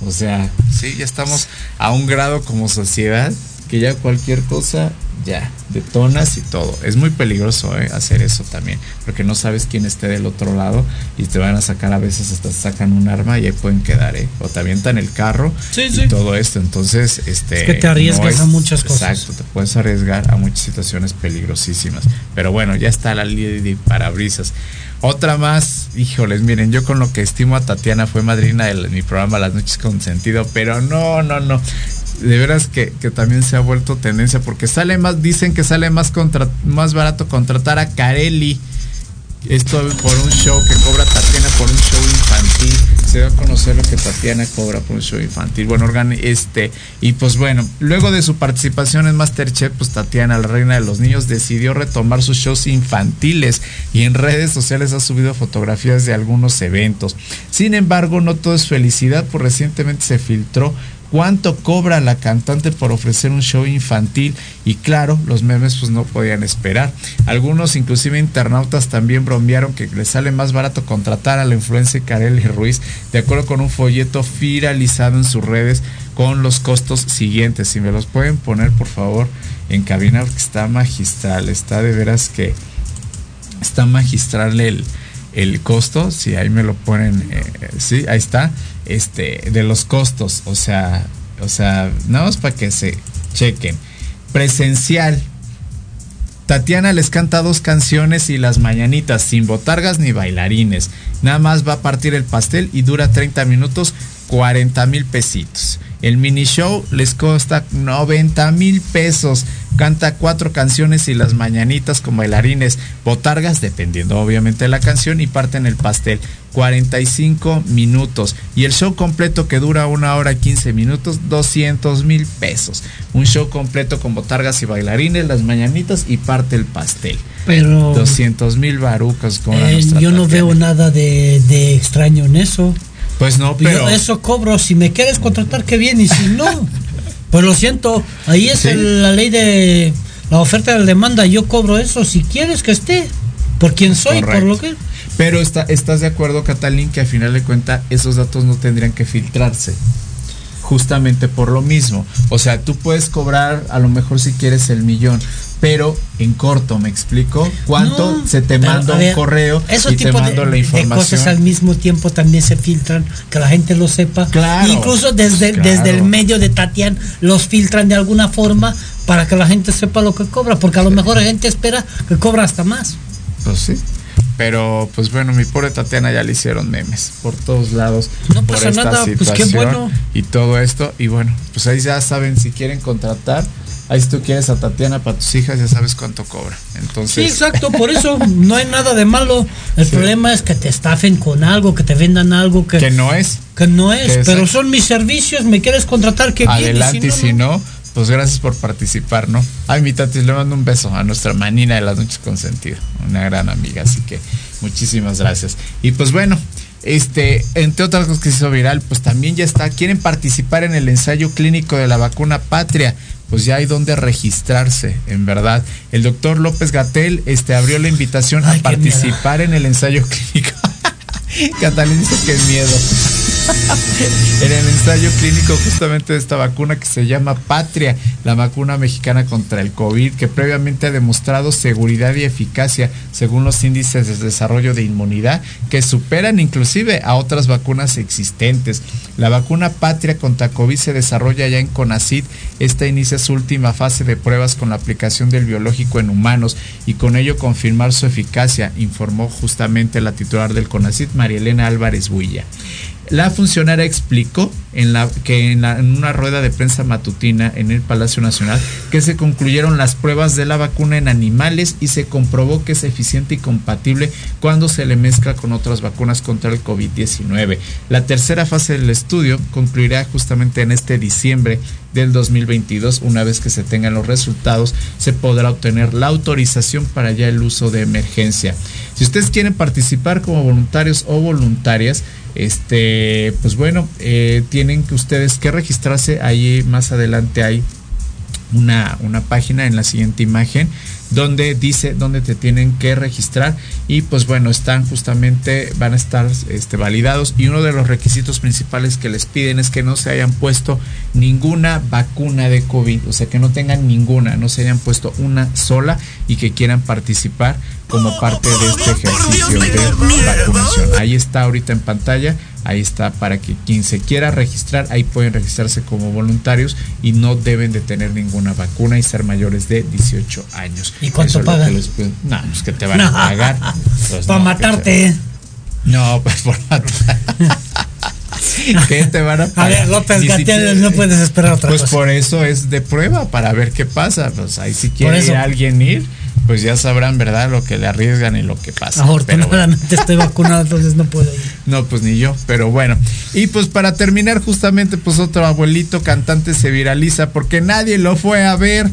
Speaker 2: O sea, sí, ya estamos a un grado como sociedad que ya cualquier cosa ya detonas y todo. Es muy peligroso ¿eh? hacer eso también, porque no sabes quién esté del otro lado y te van a sacar a veces hasta sacan un arma y ahí pueden quedar, ¿eh? o te avientan el carro
Speaker 8: Sí,
Speaker 2: y
Speaker 8: sí.
Speaker 2: todo esto. Entonces, este
Speaker 8: Es que te arriesgas a muchas cosas.
Speaker 2: Exacto, te puedes arriesgar a muchas situaciones peligrosísimas. Pero bueno, ya está la Lady Parabrisas. Otra más, híjoles, miren, yo con lo que estimo a Tatiana fue madrina de mi programa Las Noches con Sentido, pero no, no, no. De veras que, que también se ha vuelto tendencia porque sale más, dicen que sale más, contra, más barato contratar a Carelli. Esto por un show que cobra Tatiana por un show infantil. Se da a conocer lo que Tatiana cobra por un show infantil. Bueno, organ, este, y pues bueno, luego de su participación en Masterchef, pues Tatiana, la reina de los niños, decidió retomar sus shows infantiles y en redes sociales ha subido fotografías de algunos eventos. Sin embargo, no todo es felicidad, pues recientemente se filtró cuánto cobra la cantante por ofrecer un show infantil y claro, los memes pues no podían esperar. Algunos inclusive internautas también bromearon que les sale más barato contratar a la influencer Kareli Ruiz de acuerdo con un folleto viralizado en sus redes con los costos siguientes. Si me los pueden poner por favor en cabina porque está magistral, está de veras que está magistral el, el costo, si ahí me lo ponen, eh, sí, ahí está, este, de los costos, o sea, o sea, nada más para que se chequen. Presencial. Tatiana les canta dos canciones y las mañanitas, sin botargas ni bailarines. Nada más va a partir el pastel y dura 30 minutos, 40 mil pesitos. El mini show les cuesta 90 mil pesos. Canta cuatro canciones y las mañanitas con bailarines, botargas, dependiendo obviamente de la canción, y parten el pastel. 45 minutos. Y el show completo que dura una hora y 15 minutos, 200 mil pesos. Un show completo con botargas y bailarines, las mañanitas y parte el pastel.
Speaker 8: Pero
Speaker 2: 200 mil barucas con
Speaker 8: eh, yo no veo nada de, de extraño en eso.
Speaker 2: Pues no, pero.
Speaker 8: Yo eso cobro. Si me quieres contratar, qué bien. Y si no, pues lo siento. Ahí es
Speaker 2: Sí.
Speaker 8: el- la ley de la oferta y la demanda. Yo cobro eso. Si quieres que esté. Por quien soy, por lo que.
Speaker 2: Pero está, estás de acuerdo, Catalín, que a final de cuentas esos datos no tendrían que filtrarse. Justamente por lo mismo. O sea, tú puedes cobrar a lo mejor si quieres el millón, pero en corto, ¿me explico? ¿Cuánto
Speaker 8: No,
Speaker 2: se te manda un correo
Speaker 8: Eso
Speaker 2: y te
Speaker 8: de,
Speaker 2: mando la
Speaker 8: de
Speaker 2: información?
Speaker 8: cosas al mismo tiempo también se filtran, que la gente lo sepa.
Speaker 2: Claro,
Speaker 8: Incluso desde,
Speaker 2: claro.
Speaker 8: desde el medio de Tatian los filtran de alguna forma para que la gente sepa lo que cobra, porque a lo mejor la gente espera que cobra hasta más.
Speaker 2: Pues sí. Pero pues bueno, mi pobre Tatiana ya le hicieron memes por todos lados.
Speaker 8: No
Speaker 2: por
Speaker 8: pasa
Speaker 2: esta
Speaker 8: nada, pues qué bueno.
Speaker 2: Y todo esto. Y bueno, pues ahí ya saben si quieren contratar. Ahí si tú quieres a Tatiana para tus hijas, ya sabes cuánto cobra. Entonces,
Speaker 8: Sí, exacto, por eso no hay nada de malo. El
Speaker 2: Sí.
Speaker 8: problema es que te estafen con algo, que te vendan algo que,
Speaker 2: que no es.
Speaker 8: que no es,
Speaker 2: que
Speaker 8: pero son mis servicios, me quieres contratar, que
Speaker 2: Adelante, y si no, pues gracias por participar, ¿no? Ay, mi tatis, le mando un beso a nuestra manina de las noches con sentido, una gran amiga, así que muchísimas gracias. Y pues bueno, este, entre otras cosas que se hizo viral, pues también ya está, quieren participar en el ensayo clínico de la vacuna Patria. pues ya hay donde registrarse, en verdad. El doctor López Gatel este, abrió la invitación a participar en el ensayo clínico. Catalina dice que miedo. En el ensayo clínico justamente de esta vacuna que se llama Patria, la vacuna mexicana contra el COVID, que previamente ha demostrado seguridad y eficacia según los índices de desarrollo de inmunidad que superan inclusive a otras vacunas existentes. La vacuna Patria contra COVID se desarrolla ya en CONACID. Esta inicia su última fase de pruebas con la aplicación del biológico en humanos y con ello confirmar su eficacia, informó justamente la titular del CONACID, María Elena Álvarez Builla. La funcionaria explicó en la, que en, una rueda de prensa matutina en el Palacio Nacional que se concluyeron las pruebas de la vacuna en animales y se comprobó que es eficiente y compatible cuando se le mezcla con otras vacunas contra el COVID-19. La tercera fase del estudio concluirá justamente en este diciembre del 2022. Una vez que se tengan los resultados, se podrá obtener la autorización para ya el uso de emergencia. Si ustedes quieren participar como voluntarios o voluntarias, este, pues bueno, eh, tienen que ustedes que registrarse. Ahí más adelante hay una, una página en la siguiente imagen donde dice dónde te tienen que registrar. Y pues bueno están justamente van a estar este, validados. Y uno de los requisitos principales que les piden es que no se hayan puesto ninguna vacuna de COVID. O sea que no tengan ninguna no se hayan puesto una sola y que quieran participar como parte de este ejercicio de vacunación ahí está ahorita en pantalla Ahí está para que quien se quiera registrar, ahí pueden registrarse como voluntarios y no deben de tener ninguna vacuna y ser mayores de 18 años.
Speaker 8: ¿Y cuánto pagan?
Speaker 2: no, pues que te van a pagar.
Speaker 8: Pues para matarte.
Speaker 2: No, pues por matar. ¿Qué te van a pagar?
Speaker 8: A ver, López Gatel, no puedes esperar otra
Speaker 2: pues
Speaker 8: cosa.
Speaker 2: Pues por eso es de prueba, para ver qué pasa. Pues ahí si quiere alguien ir pues ya sabrán, ¿verdad? Lo que le arriesgan y lo que pasa.
Speaker 8: Afortunadamente estoy vacunado, entonces no puedo ir.
Speaker 2: No, pues ni yo, pero bueno. Y pues para terminar, justamente, pues otro abuelito cantante se viraliza porque nadie lo fue a ver.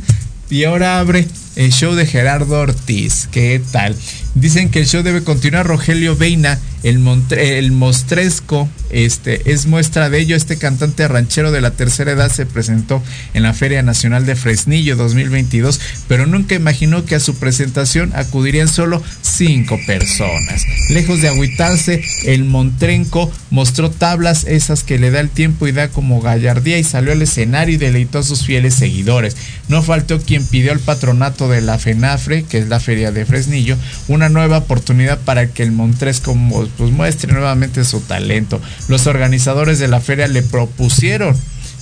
Speaker 2: Y ahora abre el show de Gerardo Ortiz. ¿Qué tal? Dicen que el show debe continuar. Rogelio Veina, el, el mostresco, este, es muestra de ello. Este cantante ranchero de la tercera edad se presentó en la Feria Nacional de Fresnillo 2022, pero nunca imaginó que a su presentación acudirían solo cinco personas. Lejos de agüitarse, el montrenco mostró tablas esas que le da el tiempo y da como gallardía y salió al escenario y deleitó a sus fieles seguidores. No faltó quien pidió al patronato de la FENAFRE, que es la Feria de Fresnillo, una nueva oportunidad para que el Montresco pues, muestre nuevamente su talento. Los organizadores de la feria le propusieron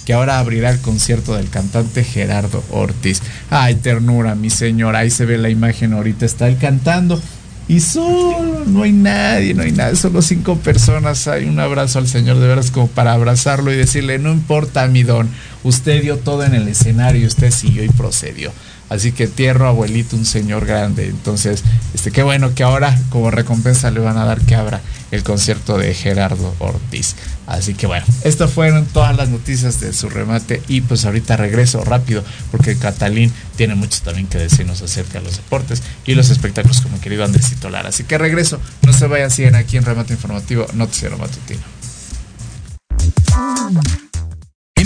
Speaker 2: que ahora abrirá el concierto del cantante Gerardo Ortiz. Ay, ternura, mi señor, ahí se ve la imagen, ahorita está él cantando. Y solo, no hay nadie, no hay nadie, solo cinco personas. Hay un abrazo al Señor, de veras, como para abrazarlo y decirle, no importa mi don, usted dio todo en el escenario, usted siguió y procedió. Así que tierno abuelito, un señor grande. Entonces, este, qué bueno que ahora como recompensa le van a dar que abra el concierto de Gerardo Ortiz. Así que bueno, estas fueron todas las noticias de su remate y pues ahorita regreso rápido porque Catalín tiene mucho también que decirnos acerca de los deportes y los espectáculos como querido Andresito Lara. Así que regreso, no se vayan, siguen aquí en Remate Informativo, Noticiero Matutino.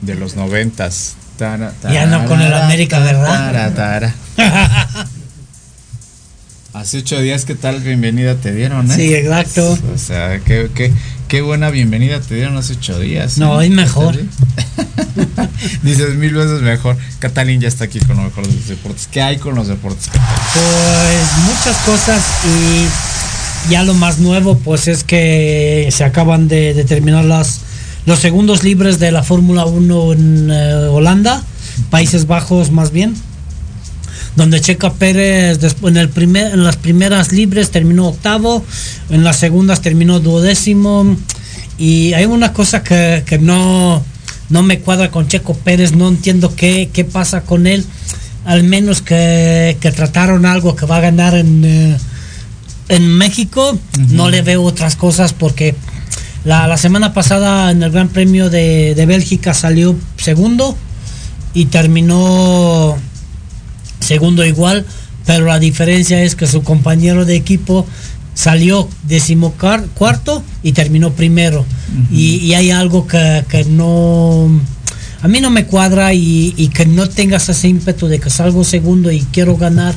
Speaker 2: De los noventas. Tara,
Speaker 8: Ya no con el América, ¿verdad?
Speaker 2: tara, tara. Hace ocho días, ¿qué tal bienvenida te dieron, eh?
Speaker 8: Sí, exacto.
Speaker 2: O sea, qué, qué, qué buena bienvenida te dieron hace ocho días.
Speaker 8: No,
Speaker 2: ¿eh?
Speaker 8: es mejor.
Speaker 2: Dices mil veces mejor. Catalín ya está aquí con lo mejor de los deportes. ¿Qué hay con los deportes?
Speaker 8: Pues muchas cosas y ya lo más nuevo pues es que se acaban de, de terminar las, los segundos libres de la Fórmula 1 en eh, Holanda, Países Bajos más bien, donde Checa Pérez en, el primer, en las primeras libres terminó octavo, en las segundas terminó duodécimo y hay una cosa que, que no, no me cuadra con Checo Pérez, no entiendo qué, qué pasa con él al menos que, que trataron algo que va a ganar en, eh, en México, no le veo otras cosas porque la, la semana pasada en el Gran Premio de, de Bélgica salió segundo y terminó segundo igual, pero la diferencia es que su compañero de equipo salió decimocuarto y terminó primero. y, y hay algo que, que no a mí no me cuadra y, y que no tengas ese ímpetu de que salgo segundo y quiero ganar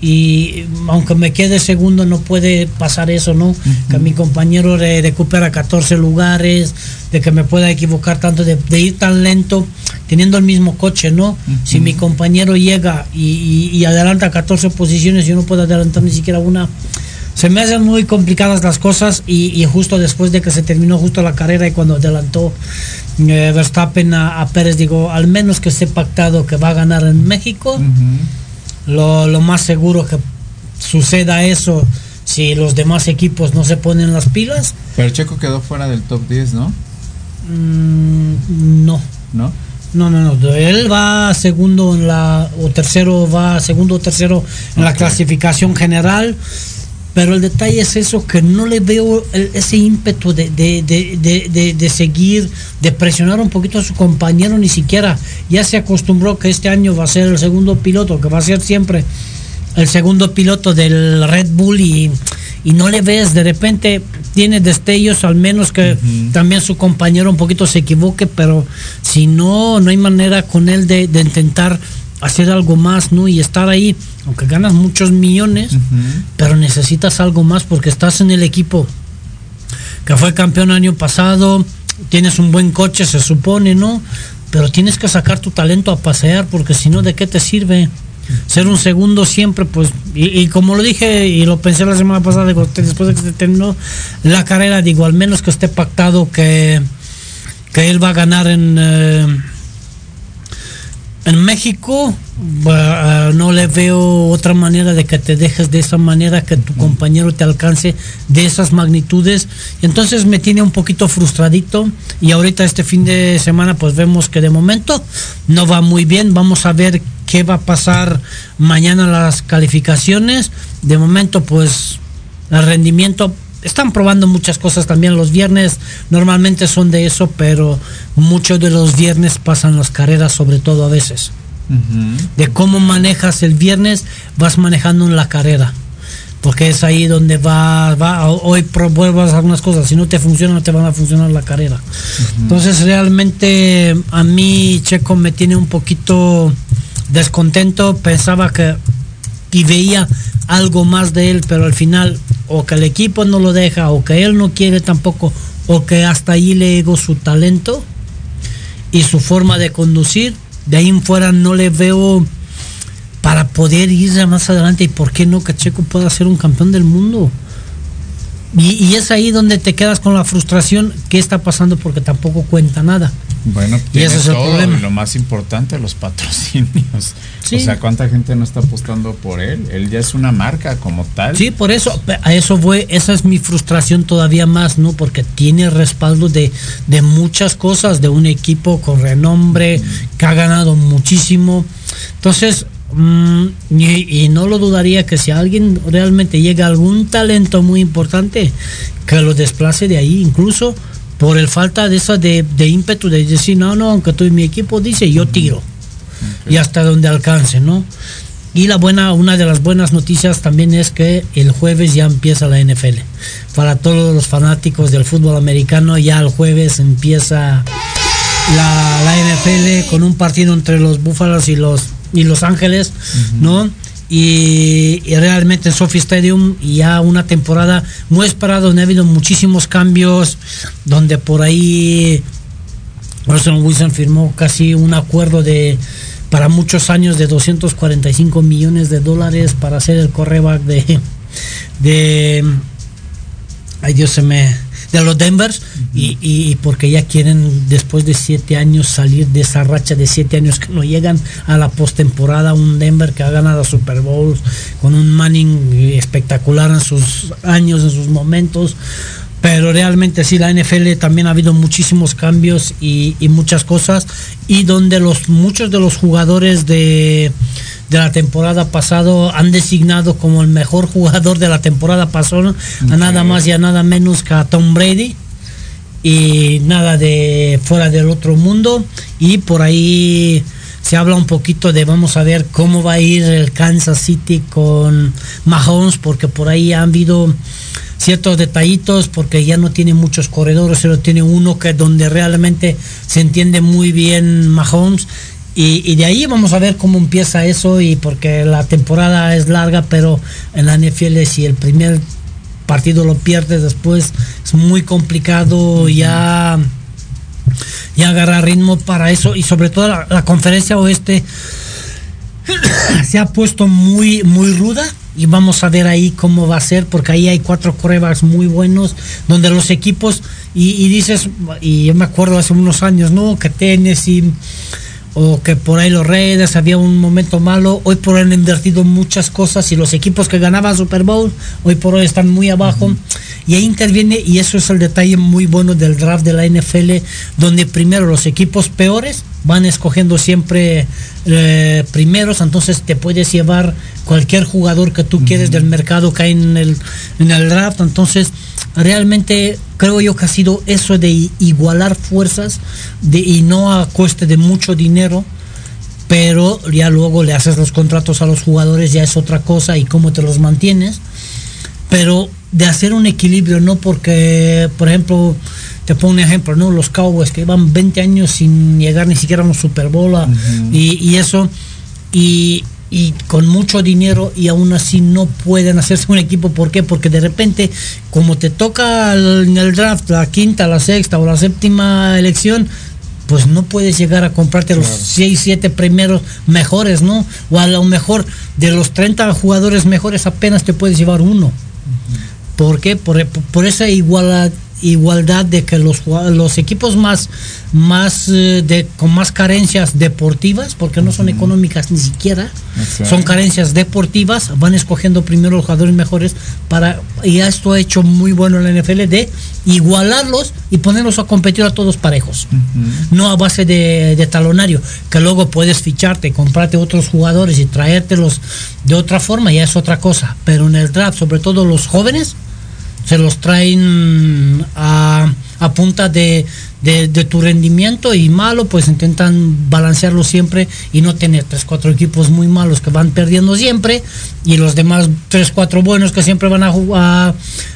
Speaker 8: y aunque me quede segundo no puede pasar eso, ¿no? Que mi compañero re- recupera 14 lugares, de que me pueda equivocar tanto, de, de ir tan lento teniendo el mismo coche, ¿no? Si mi compañero llega y, y- y adelanta 14 posiciones, yo no puedo adelantar ni siquiera una. Se me hacen muy complicadas las cosas y, y justo después de que se terminó justo la carrera y cuando adelantó eh, Verstappen a, a Pérez, digo, al menos que esté pactado que va a ganar en México, lo, lo más seguro que suceda eso si los demás equipos no se ponen las pilas,
Speaker 2: Pero Checo quedó fuera del top 10, ¿no?
Speaker 8: mm, no.
Speaker 2: ¿No?
Speaker 8: No, no, no. Él va segundo en la o tercero va segundo o tercero en la clasificación general. Pero el detalle es eso que no le veo el- ese ímpetu de, de, de, de, seguir, de presionar un poquito a su compañero, ni siquiera. Ya se acostumbró que este año va a ser el segundo piloto, que va a ser siempre el segundo piloto del Red Bull y, y no le ves, de repente tiene destellos, al menos que también su compañero un poquito se equivoque, pero si no, no hay manera con él de, de intentar hacer algo más, ¿no? Y estar ahí, aunque ganas muchos millones, pero necesitas algo más porque estás en el equipo que fue campeón año pasado, tienes un buen coche, se supone, ¿no? Pero tienes que sacar tu talento a pasear porque si no, ¿de qué te sirve? Ser un segundo siempre, pues, y, y como lo dije y lo pensé la semana pasada, digo, después de que se terminó la carrera, digo, al menos que esté pactado que, que él va a ganar en, eh, en México, bah, no le veo otra manera de que te dejes de esa manera, que tu compañero te alcance de esas magnitudes. Entonces me tiene un poquito frustradito y ahorita este fin de semana pues vemos que de momento no va muy bien. Vamos a ver qué va a pasar mañana las calificaciones. De momento pues el rendimiento están probando muchas cosas también los viernes normalmente son de eso pero muchos de los viernes pasan las carreras sobre todo a veces. De cómo manejas el viernes vas manejando en la carrera porque es ahí donde va, va hoy pruebas algunas cosas si no te funciona no te van a funcionar la carrera. Entonces realmente a mí Checo me tiene un poquito descontento pensaba que y veía algo más de él, pero al final o que el equipo no lo deja, o que él no quiere tampoco, o que hasta ahí le llegó su talento y su forma de conducir. De ahí en fuera no le veo para poder irse más adelante y por qué no que Checo pueda ser un campeón del mundo. Y, y es ahí donde te quedas con la frustración, ¿qué está pasando? Porque tampoco cuenta nada.
Speaker 2: Bueno,
Speaker 8: Y ese es el
Speaker 2: todo,
Speaker 8: problema.
Speaker 2: y lo más importante, los patrocinios.
Speaker 8: Sí.
Speaker 2: O sea, ¿cuánta gente no está apostando por él? Él ya es una marca como tal.
Speaker 8: Sí, por eso, a eso voy, esa es mi frustración todavía más, ¿no? Porque tiene respaldo de, de muchas cosas, de un equipo con renombre, que ha ganado muchísimo. Entonces, mm, y, y no lo dudaría que si alguien realmente llega a algún talento muy importante, que lo desplace de ahí, incluso por el falta de esa de, de ímpetu de decir, no, no, aunque tú mi equipo dice, yo tiro. Y hasta donde alcance, ¿no? Y la buena, una de las buenas noticias también es que el jueves ya empieza la NFL. Para todos los fanáticos del fútbol americano, ya el jueves empieza la, la NFL con un partido entre los Búfalos y los y Los Ángeles, ¿no? Y, y realmente en Sophie Stadium y ya una temporada muy esperada donde ha habido muchísimos cambios, donde por ahí Russell Wilson firmó casi un acuerdo de para muchos años de 245 millones de dólares para ser el correback de de ay Dios se me de los Denvers y, y porque ya quieren después de siete años salir de esa racha de siete años que no llegan a la postemporada un Denver que ha ganado Super Bowls con un Manning espectacular en sus años en sus momentos pero realmente sí la NFL también ha habido muchísimos cambios y, y muchas cosas y donde los muchos de los jugadores de de la temporada pasado han designado como el mejor jugador de la temporada pasada a nada más y a nada menos que a Tom Brady y nada de fuera del otro mundo y por ahí se habla un poquito de vamos a ver cómo va a ir el Kansas City con Mahomes porque por ahí han habido ciertos detallitos porque ya no tiene muchos corredores, solo tiene uno que donde realmente se entiende muy bien Mahomes. Y, y, de ahí vamos a ver cómo empieza eso y porque la temporada es larga, pero en la NFL si el primer partido lo pierdes después es muy complicado ya ya agarrar ritmo para eso. Y sobre todo la, la conferencia oeste se ha puesto muy muy ruda y vamos a ver ahí cómo va a ser porque ahí hay cuatro corebacks muy buenos donde los equipos y, y dices y yo me acuerdo hace unos años no que Tennessee o que por ahí los Raiders había un momento malo. Hoy por hoy han invertido muchas cosas y los equipos que ganaban Super Bowl hoy por hoy están muy abajo. Uh -huh. Y ahí interviene, y eso es el detalle muy bueno del draft de la NFL, donde primero los equipos peores van escogiendo siempre eh, primeros, entonces te puedes llevar cualquier jugador que tú uh -huh. quieres del mercado que hay en el, en el draft. Entonces, realmente creo yo que ha sido eso de igualar fuerzas de, y no a coste de mucho dinero pero ya luego le haces los contratos a los jugadores ya es otra cosa y cómo te los mantienes pero de hacer un equilibrio no porque por ejemplo te pongo un ejemplo no los Cowboys que llevan 20 años sin llegar ni siquiera a un Super Bowl uh -huh. y, y eso y, y con mucho dinero y aún así no pueden hacerse un equipo. ¿Por qué? Porque de repente, como te toca en el draft la quinta, la sexta o la séptima elección, pues no puedes llegar a comprarte claro. los 6, 7 primeros mejores, ¿no? O a lo mejor de los 30 jugadores mejores apenas te puedes llevar uno. ¿Por qué? Por, por esa igualdad igualdad de que los, los equipos más más eh, de con más carencias deportivas porque no son uh -huh. económicas ni siquiera son carencias deportivas van escogiendo primero los jugadores mejores para y esto ha hecho muy bueno en la NFL de igualarlos y ponerlos a competir a todos parejos uh -huh. no a base de, de, talonario que luego puedes ficharte comprarte otros jugadores y traértelos de otra forma ya es otra cosa pero en el draft sobre todo los jóvenes se los traen a, a punta de, de, de, tu rendimiento y malo, pues intentan balancearlo siempre y no tener tres, cuatro equipos muy malos que van perdiendo siempre y los demás tres, cuatro buenos que siempre van a, a,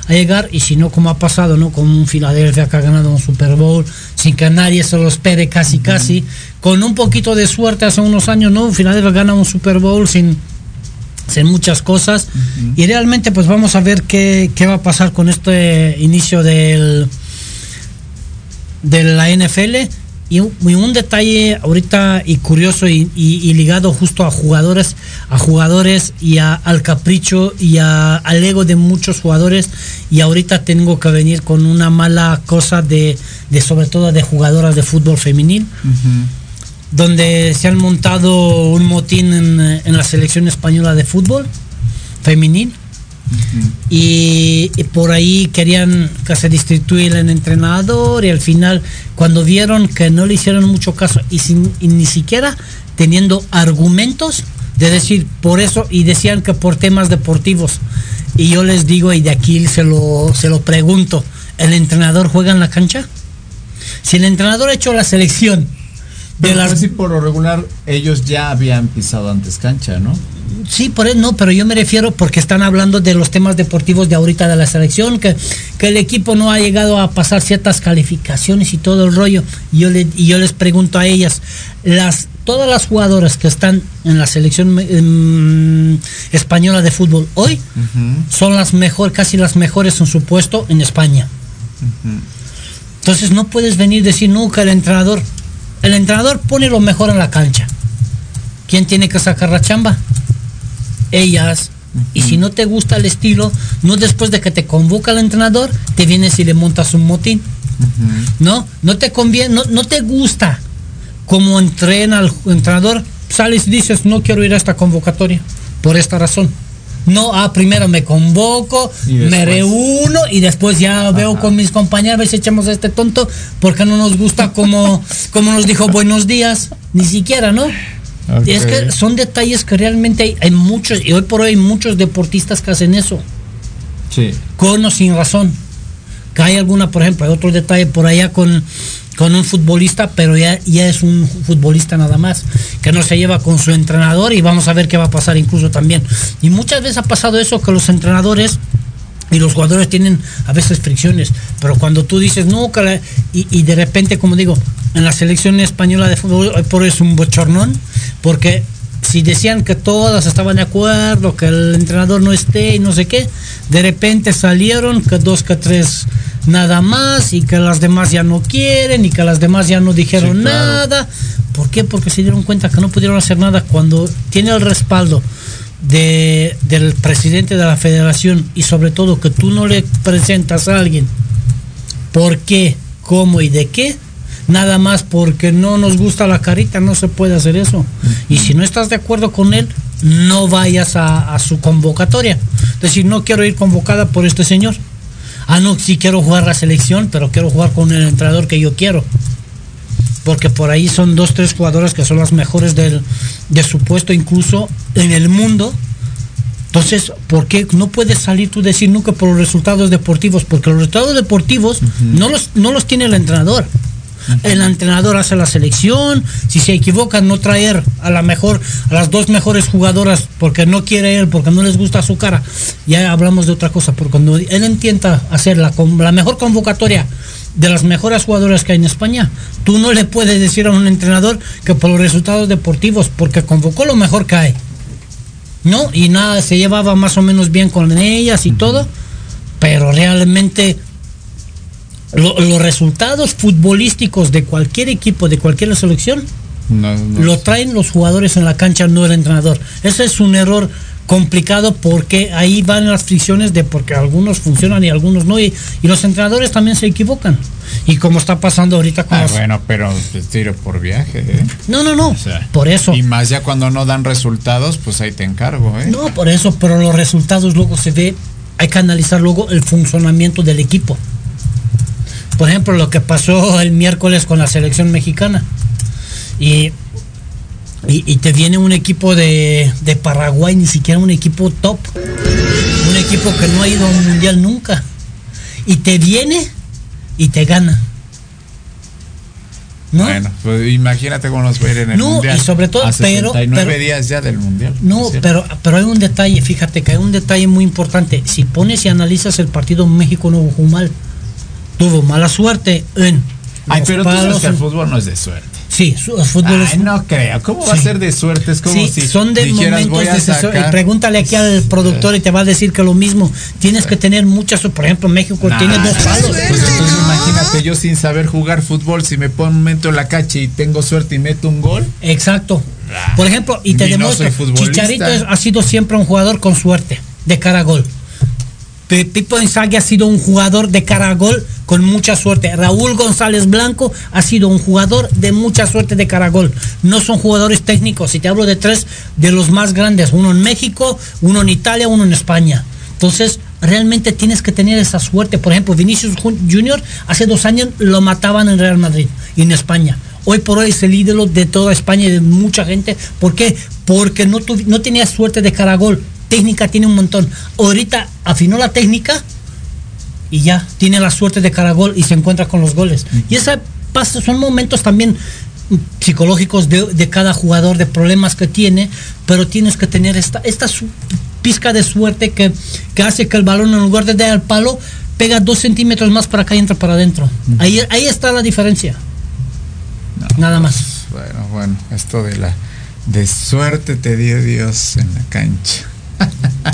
Speaker 8: a llegar y si no, como ha pasado, ¿no? Con un Filadelfia que ha ganado un Super Bowl sin que nadie se lo espere casi, uh -huh. casi, con un poquito de suerte hace unos años, ¿no? Filadelfia gana un Super Bowl sin en muchas cosas. Uh -huh. y realmente pues vamos a ver qué, qué, va a pasar con este inicio del de la NFL y un, y un detalle ahorita y curioso y, y, y, ligado justo a jugadores a jugadores y a, al capricho y a, al ego de muchos jugadores. Y ahorita tengo que venir con una mala cosa de, de sobre todo de jugadoras de fútbol femenil. Uh -huh donde se han montado un motín en, en la selección española de fútbol femenil. Uh -huh. y, y, por ahí querían que se destituyera el entrenador y al final cuando vieron que no le hicieron mucho caso y, sin, y ni siquiera teniendo argumentos de decir por eso y decían que por temas deportivos. Y yo les digo y de aquí se lo, se lo pregunto el entrenador juega en la cancha si el entrenador ha hecho la selección
Speaker 2: de las... si por lo regular ellos ya habían pisado antes cancha, ¿no?
Speaker 8: Sí, por eso no, pero yo me refiero porque están hablando de los temas deportivos de ahorita de la selección, que, que el equipo no ha llegado a pasar ciertas calificaciones y todo el rollo. Y yo, le, y yo les pregunto a ellas, las todas las jugadoras que están en la selección em, española de fútbol hoy son las mejor, casi las mejores en su puesto en España. Entonces no puedes venir y decir nunca el entrenador. El entrenador pone lo mejor en la cancha. ¿Quién tiene que sacar la chamba? Ellas. Y si no te gusta el estilo, no después de que te convoca el entrenador, te vienes y le montas un motín. No, no te conviene, no, no te gusta como entrena el entrenador, sales y dices, no quiero ir a esta convocatoria, por esta razón. No, ah, primero me convoco, me reúno y después ya veo con mis compañeros, a ver si echamos a este tonto, porque no nos gusta como, como nos dijo buenos días, ni siquiera, ¿no? Es que son detalles que realmente hay, hay muchos, y hoy por hoy hay muchos deportistas que hacen eso,
Speaker 2: Sí.
Speaker 8: con o sin razón. Que hay alguna, por ejemplo, hay otro detalle por allá con, con un futbolista, pero ya, ya es un futbolista nada más, que no se lleva con su entrenador y vamos a ver qué va a pasar incluso también. Y muchas veces ha pasado eso que los entrenadores y los jugadores tienen a veces fricciones, pero cuando tú dices no, que la- y, de repente, como digo, en la selección española de fútbol, por es un bochornón, porque si decían que todas estaban de acuerdo, que el entrenador no esté y no sé qué, de repente salieron que dos, que tres nada más y que las demás ya no quieren y que las demás ya no dijeron
Speaker 2: Sí, claro.
Speaker 8: nada. ¿Por qué? Porque se dieron cuenta que no pudieron hacer nada cuando tiene el respaldo de, del presidente de la federación y sobre todo que tú no le presentas a alguien por qué, cómo y de qué, nada más porque no nos gusta la carita, no se puede hacer eso. Y si no estás de acuerdo con él, no vayas a, a su convocatoria. Es decir, no quiero ir convocada por este señor. Ah, no, sí quiero jugar la selección, pero quiero jugar con el entrenador que yo quiero. Porque por ahí son dos, tres jugadoras que son las mejores del, de su puesto, incluso en el mundo. Entonces, ¿por qué no puedes salir tú decir nunca por los resultados deportivos? Porque los resultados deportivos no, los, no los tiene el entrenador. El entrenador hace la selección, si se equivoca no traer a la mejor, a las dos mejores jugadoras porque no quiere él, porque no les gusta su cara. Ya hablamos de otra cosa, porque cuando él intenta hacer la, la mejor convocatoria de las mejores jugadoras que hay en España, tú no le puedes decir a un entrenador que por los resultados deportivos, porque convocó lo mejor que hay. ¿no? Y nada, se llevaba más o menos bien con ellas y todo, pero realmente lo- los resultados futbolísticos de cualquier equipo, de cualquier selección,
Speaker 2: No, no.
Speaker 8: lo traen los jugadores en la cancha, no el entrenador. Ese es un error complicado porque ahí van las fricciones de porque algunos funcionan y algunos no y, y los entrenadores también se equivocan y como está pasando ahorita con
Speaker 2: Ah,
Speaker 8: los-
Speaker 2: bueno, pero tiro por viaje, ¿eh?
Speaker 8: no no no
Speaker 2: O sea,
Speaker 8: por eso
Speaker 2: Y más ya cuando no dan resultados, pues ahí te encargo, ¿eh?
Speaker 8: No, por eso, pero los resultados luego se ve, hay que analizar luego el funcionamiento del equipo. Por ejemplo, lo que pasó el miércoles con la selección mexicana. Y, y, y te viene un equipo de, de Paraguay, ni siquiera un equipo top. Un equipo que no ha ido a un mundial nunca. Y te viene y te gana. ¿No?
Speaker 2: Bueno, pues imagínate cómo nos va a ir en el
Speaker 8: No,
Speaker 2: mundial.
Speaker 8: y sobre todo,
Speaker 2: a
Speaker 8: pero-
Speaker 2: 69
Speaker 8: pero-
Speaker 2: días ya del mundial.
Speaker 8: No, pero, pero hay un detalle, fíjate que hay un detalle muy importante. Si pones y analizas el partido, México no jugó mal. Tuvo mala suerte en.
Speaker 2: Ay,
Speaker 8: los
Speaker 2: pero tú sabes
Speaker 8: palos,
Speaker 2: que el fútbol no es de suerte.
Speaker 8: Sí, su- el fútbol
Speaker 2: Ay,
Speaker 8: es.
Speaker 2: no creo. ¿Cómo va a ser de suerte? Es como
Speaker 8: Sí,
Speaker 2: si
Speaker 8: son de
Speaker 2: dijeras,
Speaker 8: momentos de
Speaker 2: sacar-
Speaker 8: pregúntale aquí al productor y te va a decir que lo mismo. Tienes que tener muchas. Por ejemplo, México
Speaker 2: Nah,
Speaker 8: tiene dos palos.
Speaker 2: Pues entonces imagínate yo sin saber jugar fútbol, si me pongo un momento en la cacha y tengo suerte y meto un gol.
Speaker 8: Exacto. Por ejemplo, y te
Speaker 2: no futbolista.
Speaker 8: Chicharito ha sido siempre un jugador con suerte, de cara a gol. Pipo Inzaghi ha sido un jugador de cara a gol con mucha suerte. Raúl González Blanco ha sido un jugador de mucha suerte de cara a gol. No son jugadores técnicos. Y te hablo de tres de los más grandes. Uno en México, uno en Italia, uno en España. Entonces, realmente tienes que tener esa suerte. Por ejemplo, Vinicius Jun- Junior hace dos años lo mataban en Real Madrid y en España. Hoy por hoy es el ídolo de toda España y de mucha gente. ¿Por qué? Porque no, no tenía suerte de cara a gol. Técnica tiene un montón. Ahorita afinó la técnica y ya tiene la suerte de cara a gol y se encuentra con los goles. Y esa pasa, son momentos también psicológicos de, de cada jugador, de problemas que tiene, pero tienes que tener esta, esta su- pizca de suerte que, que hace que el balón en lugar de dar al palo, pega dos centímetros más para acá y entra para adentro. Ahí, ahí está la diferencia. Nada más.
Speaker 2: Bueno, bueno, esto de la de suerte te dio Dios en la cancha.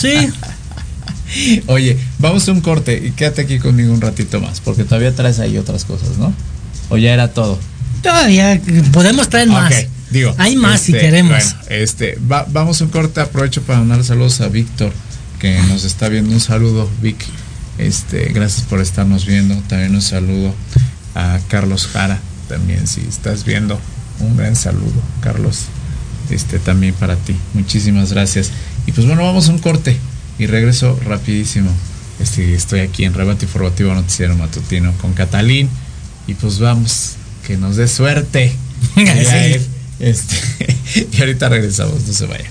Speaker 8: Sí.
Speaker 2: Oye, vamos a un corte y quédate aquí conmigo un ratito más, porque todavía traes ahí otras cosas, ¿no? O ya era todo.
Speaker 8: Todavía podemos traer más.
Speaker 2: Digo.
Speaker 8: Hay más si
Speaker 2: este,
Speaker 8: queremos.
Speaker 2: Bueno, este, va- vamos a un corte, aprovecho para mandar saludos a Víctor, que nos está viendo. Un saludo, Vic. Este, gracias por estarnos viendo. También un saludo a Carlos Jara, también si estás viendo. Un gran saludo, Carlos. Este también para ti. Muchísimas gracias. Y pues bueno, vamos a un corte y regreso rapidísimo. Este, estoy aquí en Rebate Informativo Noticiero Matutino con Catalín. Y pues vamos, que nos dé suerte.
Speaker 8: Sí.
Speaker 2: Este, y ahorita regresamos, no se vayan.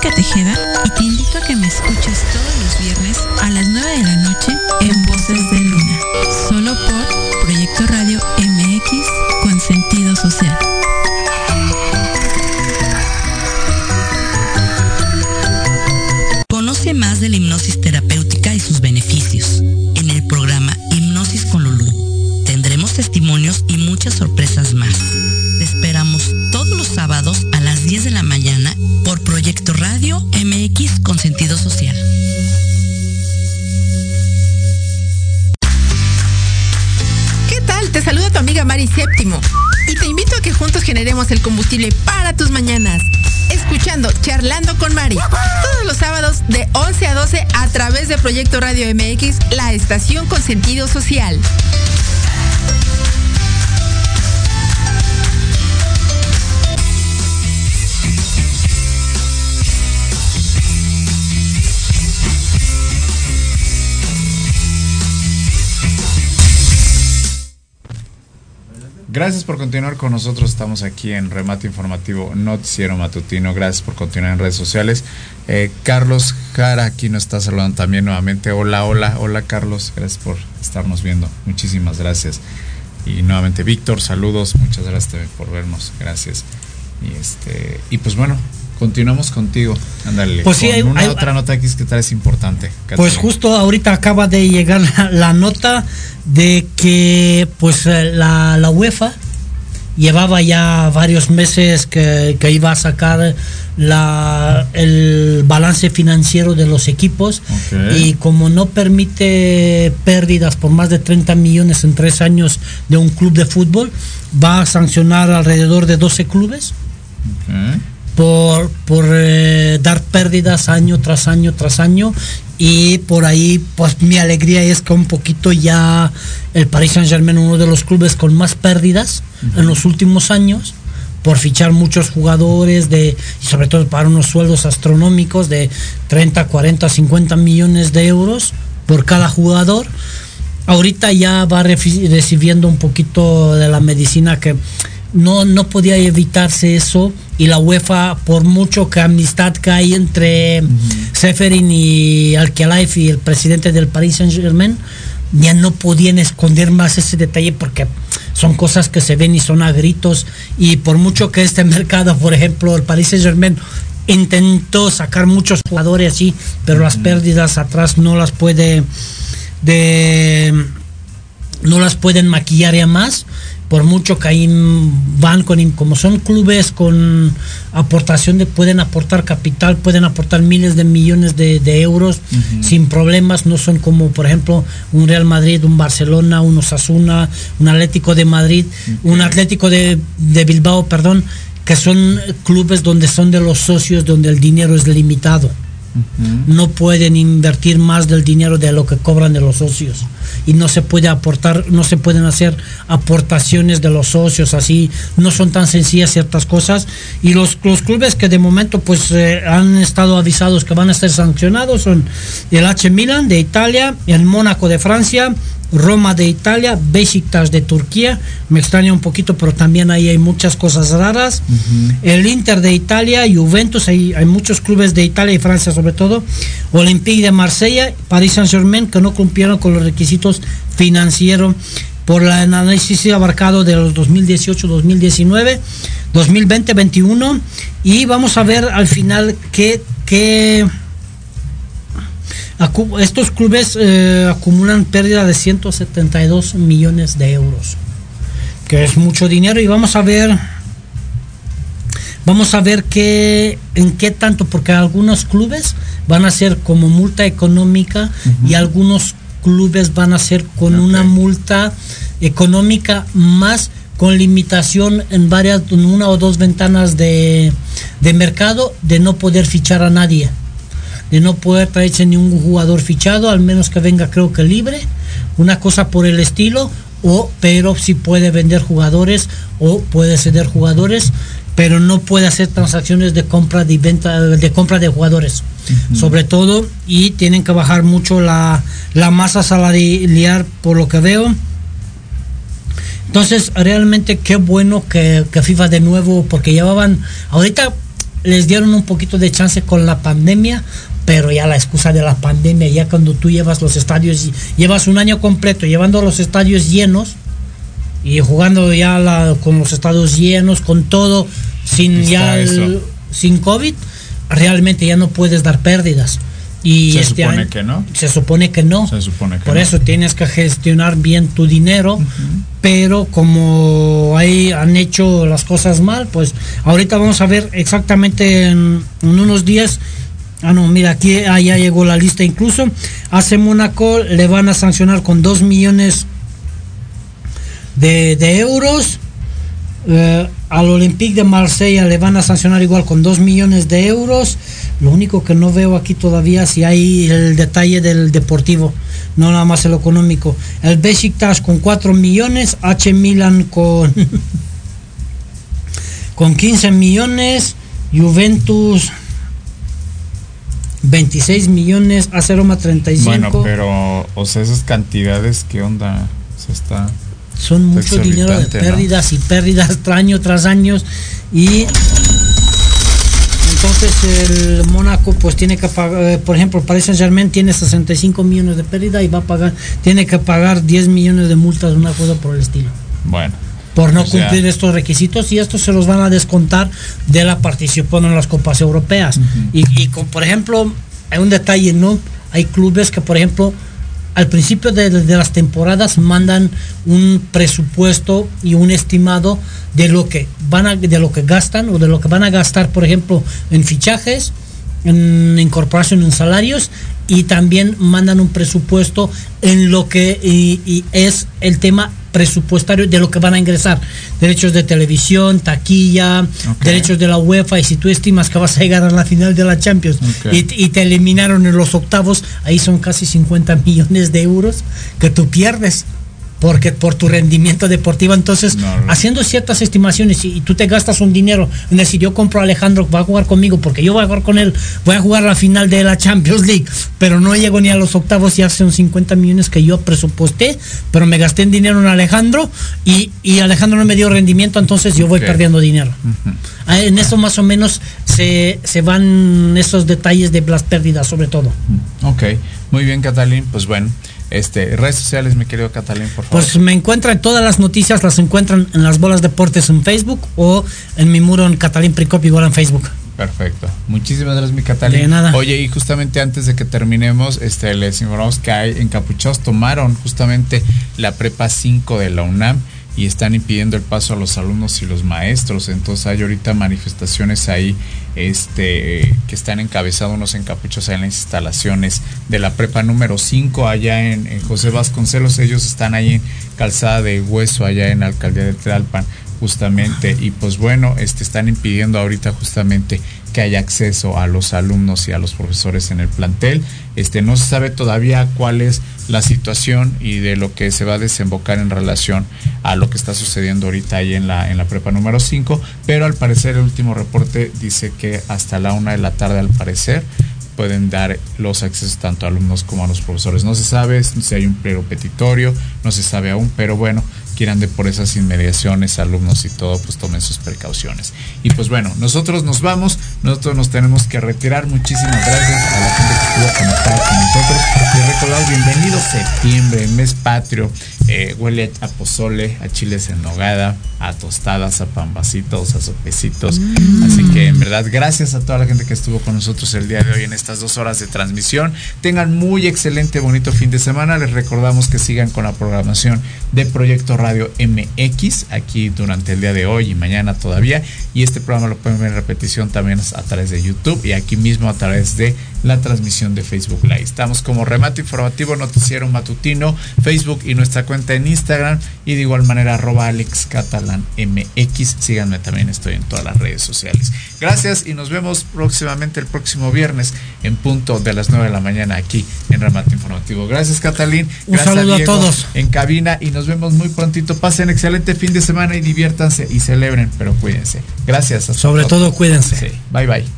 Speaker 6: Tejeda y te invito a que me escuches todos los viernes a las 9 de la noche en Voces de
Speaker 9: de Proyecto Radio MX,
Speaker 10: la estación con sentido social.
Speaker 2: Gracias por continuar con nosotros. Estamos aquí en Remate Informativo Noticiero Matutino. Gracias por continuar en redes sociales. Eh, Carlos Aquí nos está saludando también nuevamente. Hola, hola, hola Carlos. Gracias por estarnos viendo. Muchísimas gracias. Y nuevamente Víctor, saludos. Muchas gracias también por vernos. Gracias. Y este y pues bueno, continuamos contigo. Ándale.
Speaker 8: Pues sí,
Speaker 2: con
Speaker 8: hay-
Speaker 2: una
Speaker 8: hay-
Speaker 2: otra nota X que traes importante.
Speaker 8: Pues justo ahorita acaba de llegar la, la nota de que pues eh, la, la UEFA llevaba ya varios meses que, que iba a sacar la, el balance financiero de los equipos y como no permite pérdidas por más de 30 millones en tres años de un club de fútbol, va a sancionar alrededor de 12 clubes por, por eh, dar pérdidas año tras año tras año y por ahí pues mi alegría es que un poquito ya el Paris Saint Germain uno de los clubes con más pérdidas en los últimos años por fichar muchos jugadores de y sobre todo para unos sueldos astronómicos de 30, 40, 50 millones de euros por cada jugador. Ahorita ya va recibiendo un poquito de la medicina que no, no podía evitarse eso y la UEFA por mucho que amistad que hay entre Seferin y Al-Khelaifi y el presidente del Paris Saint Germain ya no podían esconder más ese detalle porque son cosas que se ven y son a gritos. Y por mucho que este mercado por ejemplo el Paris Saint Germain intentó sacar muchos jugadores así pero las pérdidas atrás no las puede de no las pueden maquillar ya más por mucho que ahí van con, como son clubes con aportación de, pueden aportar capital, pueden aportar miles de millones de, euros sin problemas, no son como por ejemplo un Real Madrid, un Barcelona, un Osasuna, un Atlético de Madrid, un Atlético de, de Bilbao, perdón, que son clubes donde son de los socios, donde el dinero es limitado. No pueden invertir más del dinero de lo que cobran de los socios y no se puede aportar, no se pueden hacer aportaciones de los socios, así no son tan sencillas ciertas cosas. Y los, los clubes que de momento pues eh, han estado avisados que van a ser sancionados son el H Milan de Italia, el Mónaco de Francia, Roma de Italia, Besiktas de Turquía, me extraña un poquito, pero también ahí hay muchas cosas raras. El Inter de Italia, Juventus, hay, hay muchos clubes de Italia y Francia sobre todo. Olympique de Marsella, Paris Saint-Germain, que no cumplieron con los requisitos financieros por el análisis abarcado de los 2018, 2019, 2020, 2021 y vamos a ver al final qué, qué estos clubes eh, acumulan pérdida de 172 millones de euros, que es mucho dinero. Y vamos a ver vamos a ver qué en qué tanto porque algunos clubes van a ser como multa económica y algunos clubes van a ser con una multa económica más con limitación en varias en una o dos ventanas de, de mercado de no poder fichar a nadie de no poder traerse ningún jugador fichado, al menos que venga creo que libre, una cosa por el estilo, o pero si puede vender jugadores o puede ceder jugadores, pero no puede hacer transacciones de compra de venta de compra de jugadores. Sobre todo y tienen que bajar mucho la, la masa salarial por lo que veo. Entonces, realmente qué bueno que, que FIFA de nuevo, porque llevaban, ahorita les dieron un poquito de chance con la pandemia, pero ya la excusa de la pandemia, ya cuando tú llevas los estadios, llevas un año completo llevando los estadios llenos y jugando ya con los estadios llenos, con todo, sin ya sin COVID, realmente ya no puedes dar pérdidas. Y
Speaker 2: se este supone que no.
Speaker 8: Se supone que no.
Speaker 2: Se supone que
Speaker 8: Por eso tienes que gestionar bien tu dinero, pero como ahí han hecho las cosas mal, pues ahorita vamos a ver exactamente en, en unos días Ah, no, mira, aquí ah, ya llegó la lista incluso. Hace Mónaco le van a sancionar con 2 millones de, euros. Eh, al Olympique de Marsella le van a sancionar igual con 2 millones de euros. Lo único que no veo aquí todavía si hay el detalle del deportivo, no nada más el económico. El Besiktas con 4 millones, H Milan con, con 15 millones, Juventus 26 millones, a 35.
Speaker 2: Bueno, pero, o sea, esas cantidades, ¿qué onda? Se está.
Speaker 8: Son mucho dinero de pérdidas y pérdidas año tras año. Y entonces el Mónaco pues tiene que pagar, eh, por ejemplo, Paris Saint Germain tiene 65 millones de pérdida y va a pagar, tiene que pagar 10 millones de multas, una cosa por el estilo.
Speaker 2: Bueno.
Speaker 8: Por no cumplir estos requisitos y estos se los van a descontar de la participación en las copas europeas. y, y con, por ejemplo, hay un detalle, ¿no? Hay clubes que, por ejemplo, al principio de, las temporadas mandan un presupuesto y un estimado de lo que van a, de lo que gastan o de lo que van a gastar, por ejemplo, en fichajes, en incorporación en salarios y también mandan un presupuesto en lo que es el tema presupuestario de lo que van a ingresar. Derechos de televisión, taquilla, derechos de la UEFA. Y si tú estimas que vas a llegar a la final de la Champions y, te eliminaron en los octavos, ahí son casi 50 millones de euros que tú pierdes porque por tu rendimiento deportivo. Entonces, haciendo ciertas estimaciones y, tú te gastas un dinero en decir, yo compro a Alejandro, va a jugar conmigo, porque yo voy a jugar con él, voy a jugar la final de la Champions League, pero no llego ni a los octavos y hace un 50 millones que yo presupuesté, pero me gasté en dinero en Alejandro y, Alejandro no me dio rendimiento, entonces yo voy perdiendo dinero. Ah, en eso más o menos se, se van esos detalles de las pérdidas, sobre todo.
Speaker 2: Ok, muy bien, Catalín, pues bueno. Este, redes sociales, mi querido Catalín, por favor.
Speaker 8: Pues me encuentran todas las noticias, las encuentran en las bolas deportes en Facebook o en mi muro en Catalín Pricop igual en Facebook.
Speaker 2: Perfecto. Muchísimas gracias, mi Catalín.
Speaker 8: De nada.
Speaker 2: Oye, y justamente antes de que terminemos, este, les informamos que hay encapuchados tomaron justamente la prepa 5 de la UNAM y están impidiendo el paso a los alumnos y los maestros. Entonces hay ahorita manifestaciones ahí este, que están encabezados unos encapuchos en las instalaciones de la prepa número 5 allá en, José Vasconcelos. Ellos están ahí en Calzada de Hueso, allá en la alcaldía de Tlalpan justamente y pues bueno este están impidiendo ahorita justamente que haya acceso a los alumnos y a los profesores en el plantel este no se sabe todavía cuál es la situación y de lo que se va a desembocar en relación a lo que está sucediendo ahorita ahí en la en la prepa número 5 pero al parecer el último reporte dice que hasta la una de la tarde al parecer pueden dar los accesos tanto a alumnos como a los profesores. No se sabe si hay un pliego petitorio, no se sabe aún, pero bueno, quieran de por esas inmediaciones, alumnos y todo, pues tomen sus precauciones. Y pues bueno, nosotros nos vamos, nosotros nos tenemos que retirar. Muchísimas gracias a la gente que estuvo conectada con nosotros. Les recordamos, bienvenido septiembre, mes patrio. Eh, huele a pozole, a chiles en nogada, a tostadas, a pambacitos, a sopecitos. Así que en verdad, gracias a toda la gente que estuvo con nosotros el día de hoy en estas dos horas de transmisión. Tengan muy excelente, bonito fin de semana. Les recordamos que sigan con la programación de Proyecto Radio MX aquí durante el día de hoy y mañana todavía. Y este programa lo pueden ver en repetición también a través de YouTube y aquí mismo a través de la transmisión de Facebook Live. Estamos como Remate Informativo Noticiero Matutino, Facebook y nuestra cuenta en Instagram y de igual manera arroba Alex Catalan MX. Síganme también, estoy en todas las redes sociales. Gracias y nos vemos próximamente el próximo viernes en punto de las 9 de la mañana aquí en Remate Informativo. Gracias Catalín.
Speaker 8: Un
Speaker 2: Gracias
Speaker 8: saludo a
Speaker 2: Diego
Speaker 8: todos.
Speaker 2: En cabina y nos vemos muy prontito. Pasen excelente fin de semana y diviértanse y celebren, pero cuídense. Gracias.
Speaker 8: Sobre
Speaker 2: pronto.
Speaker 8: todo, cuídense.
Speaker 2: Sí. Bye bye.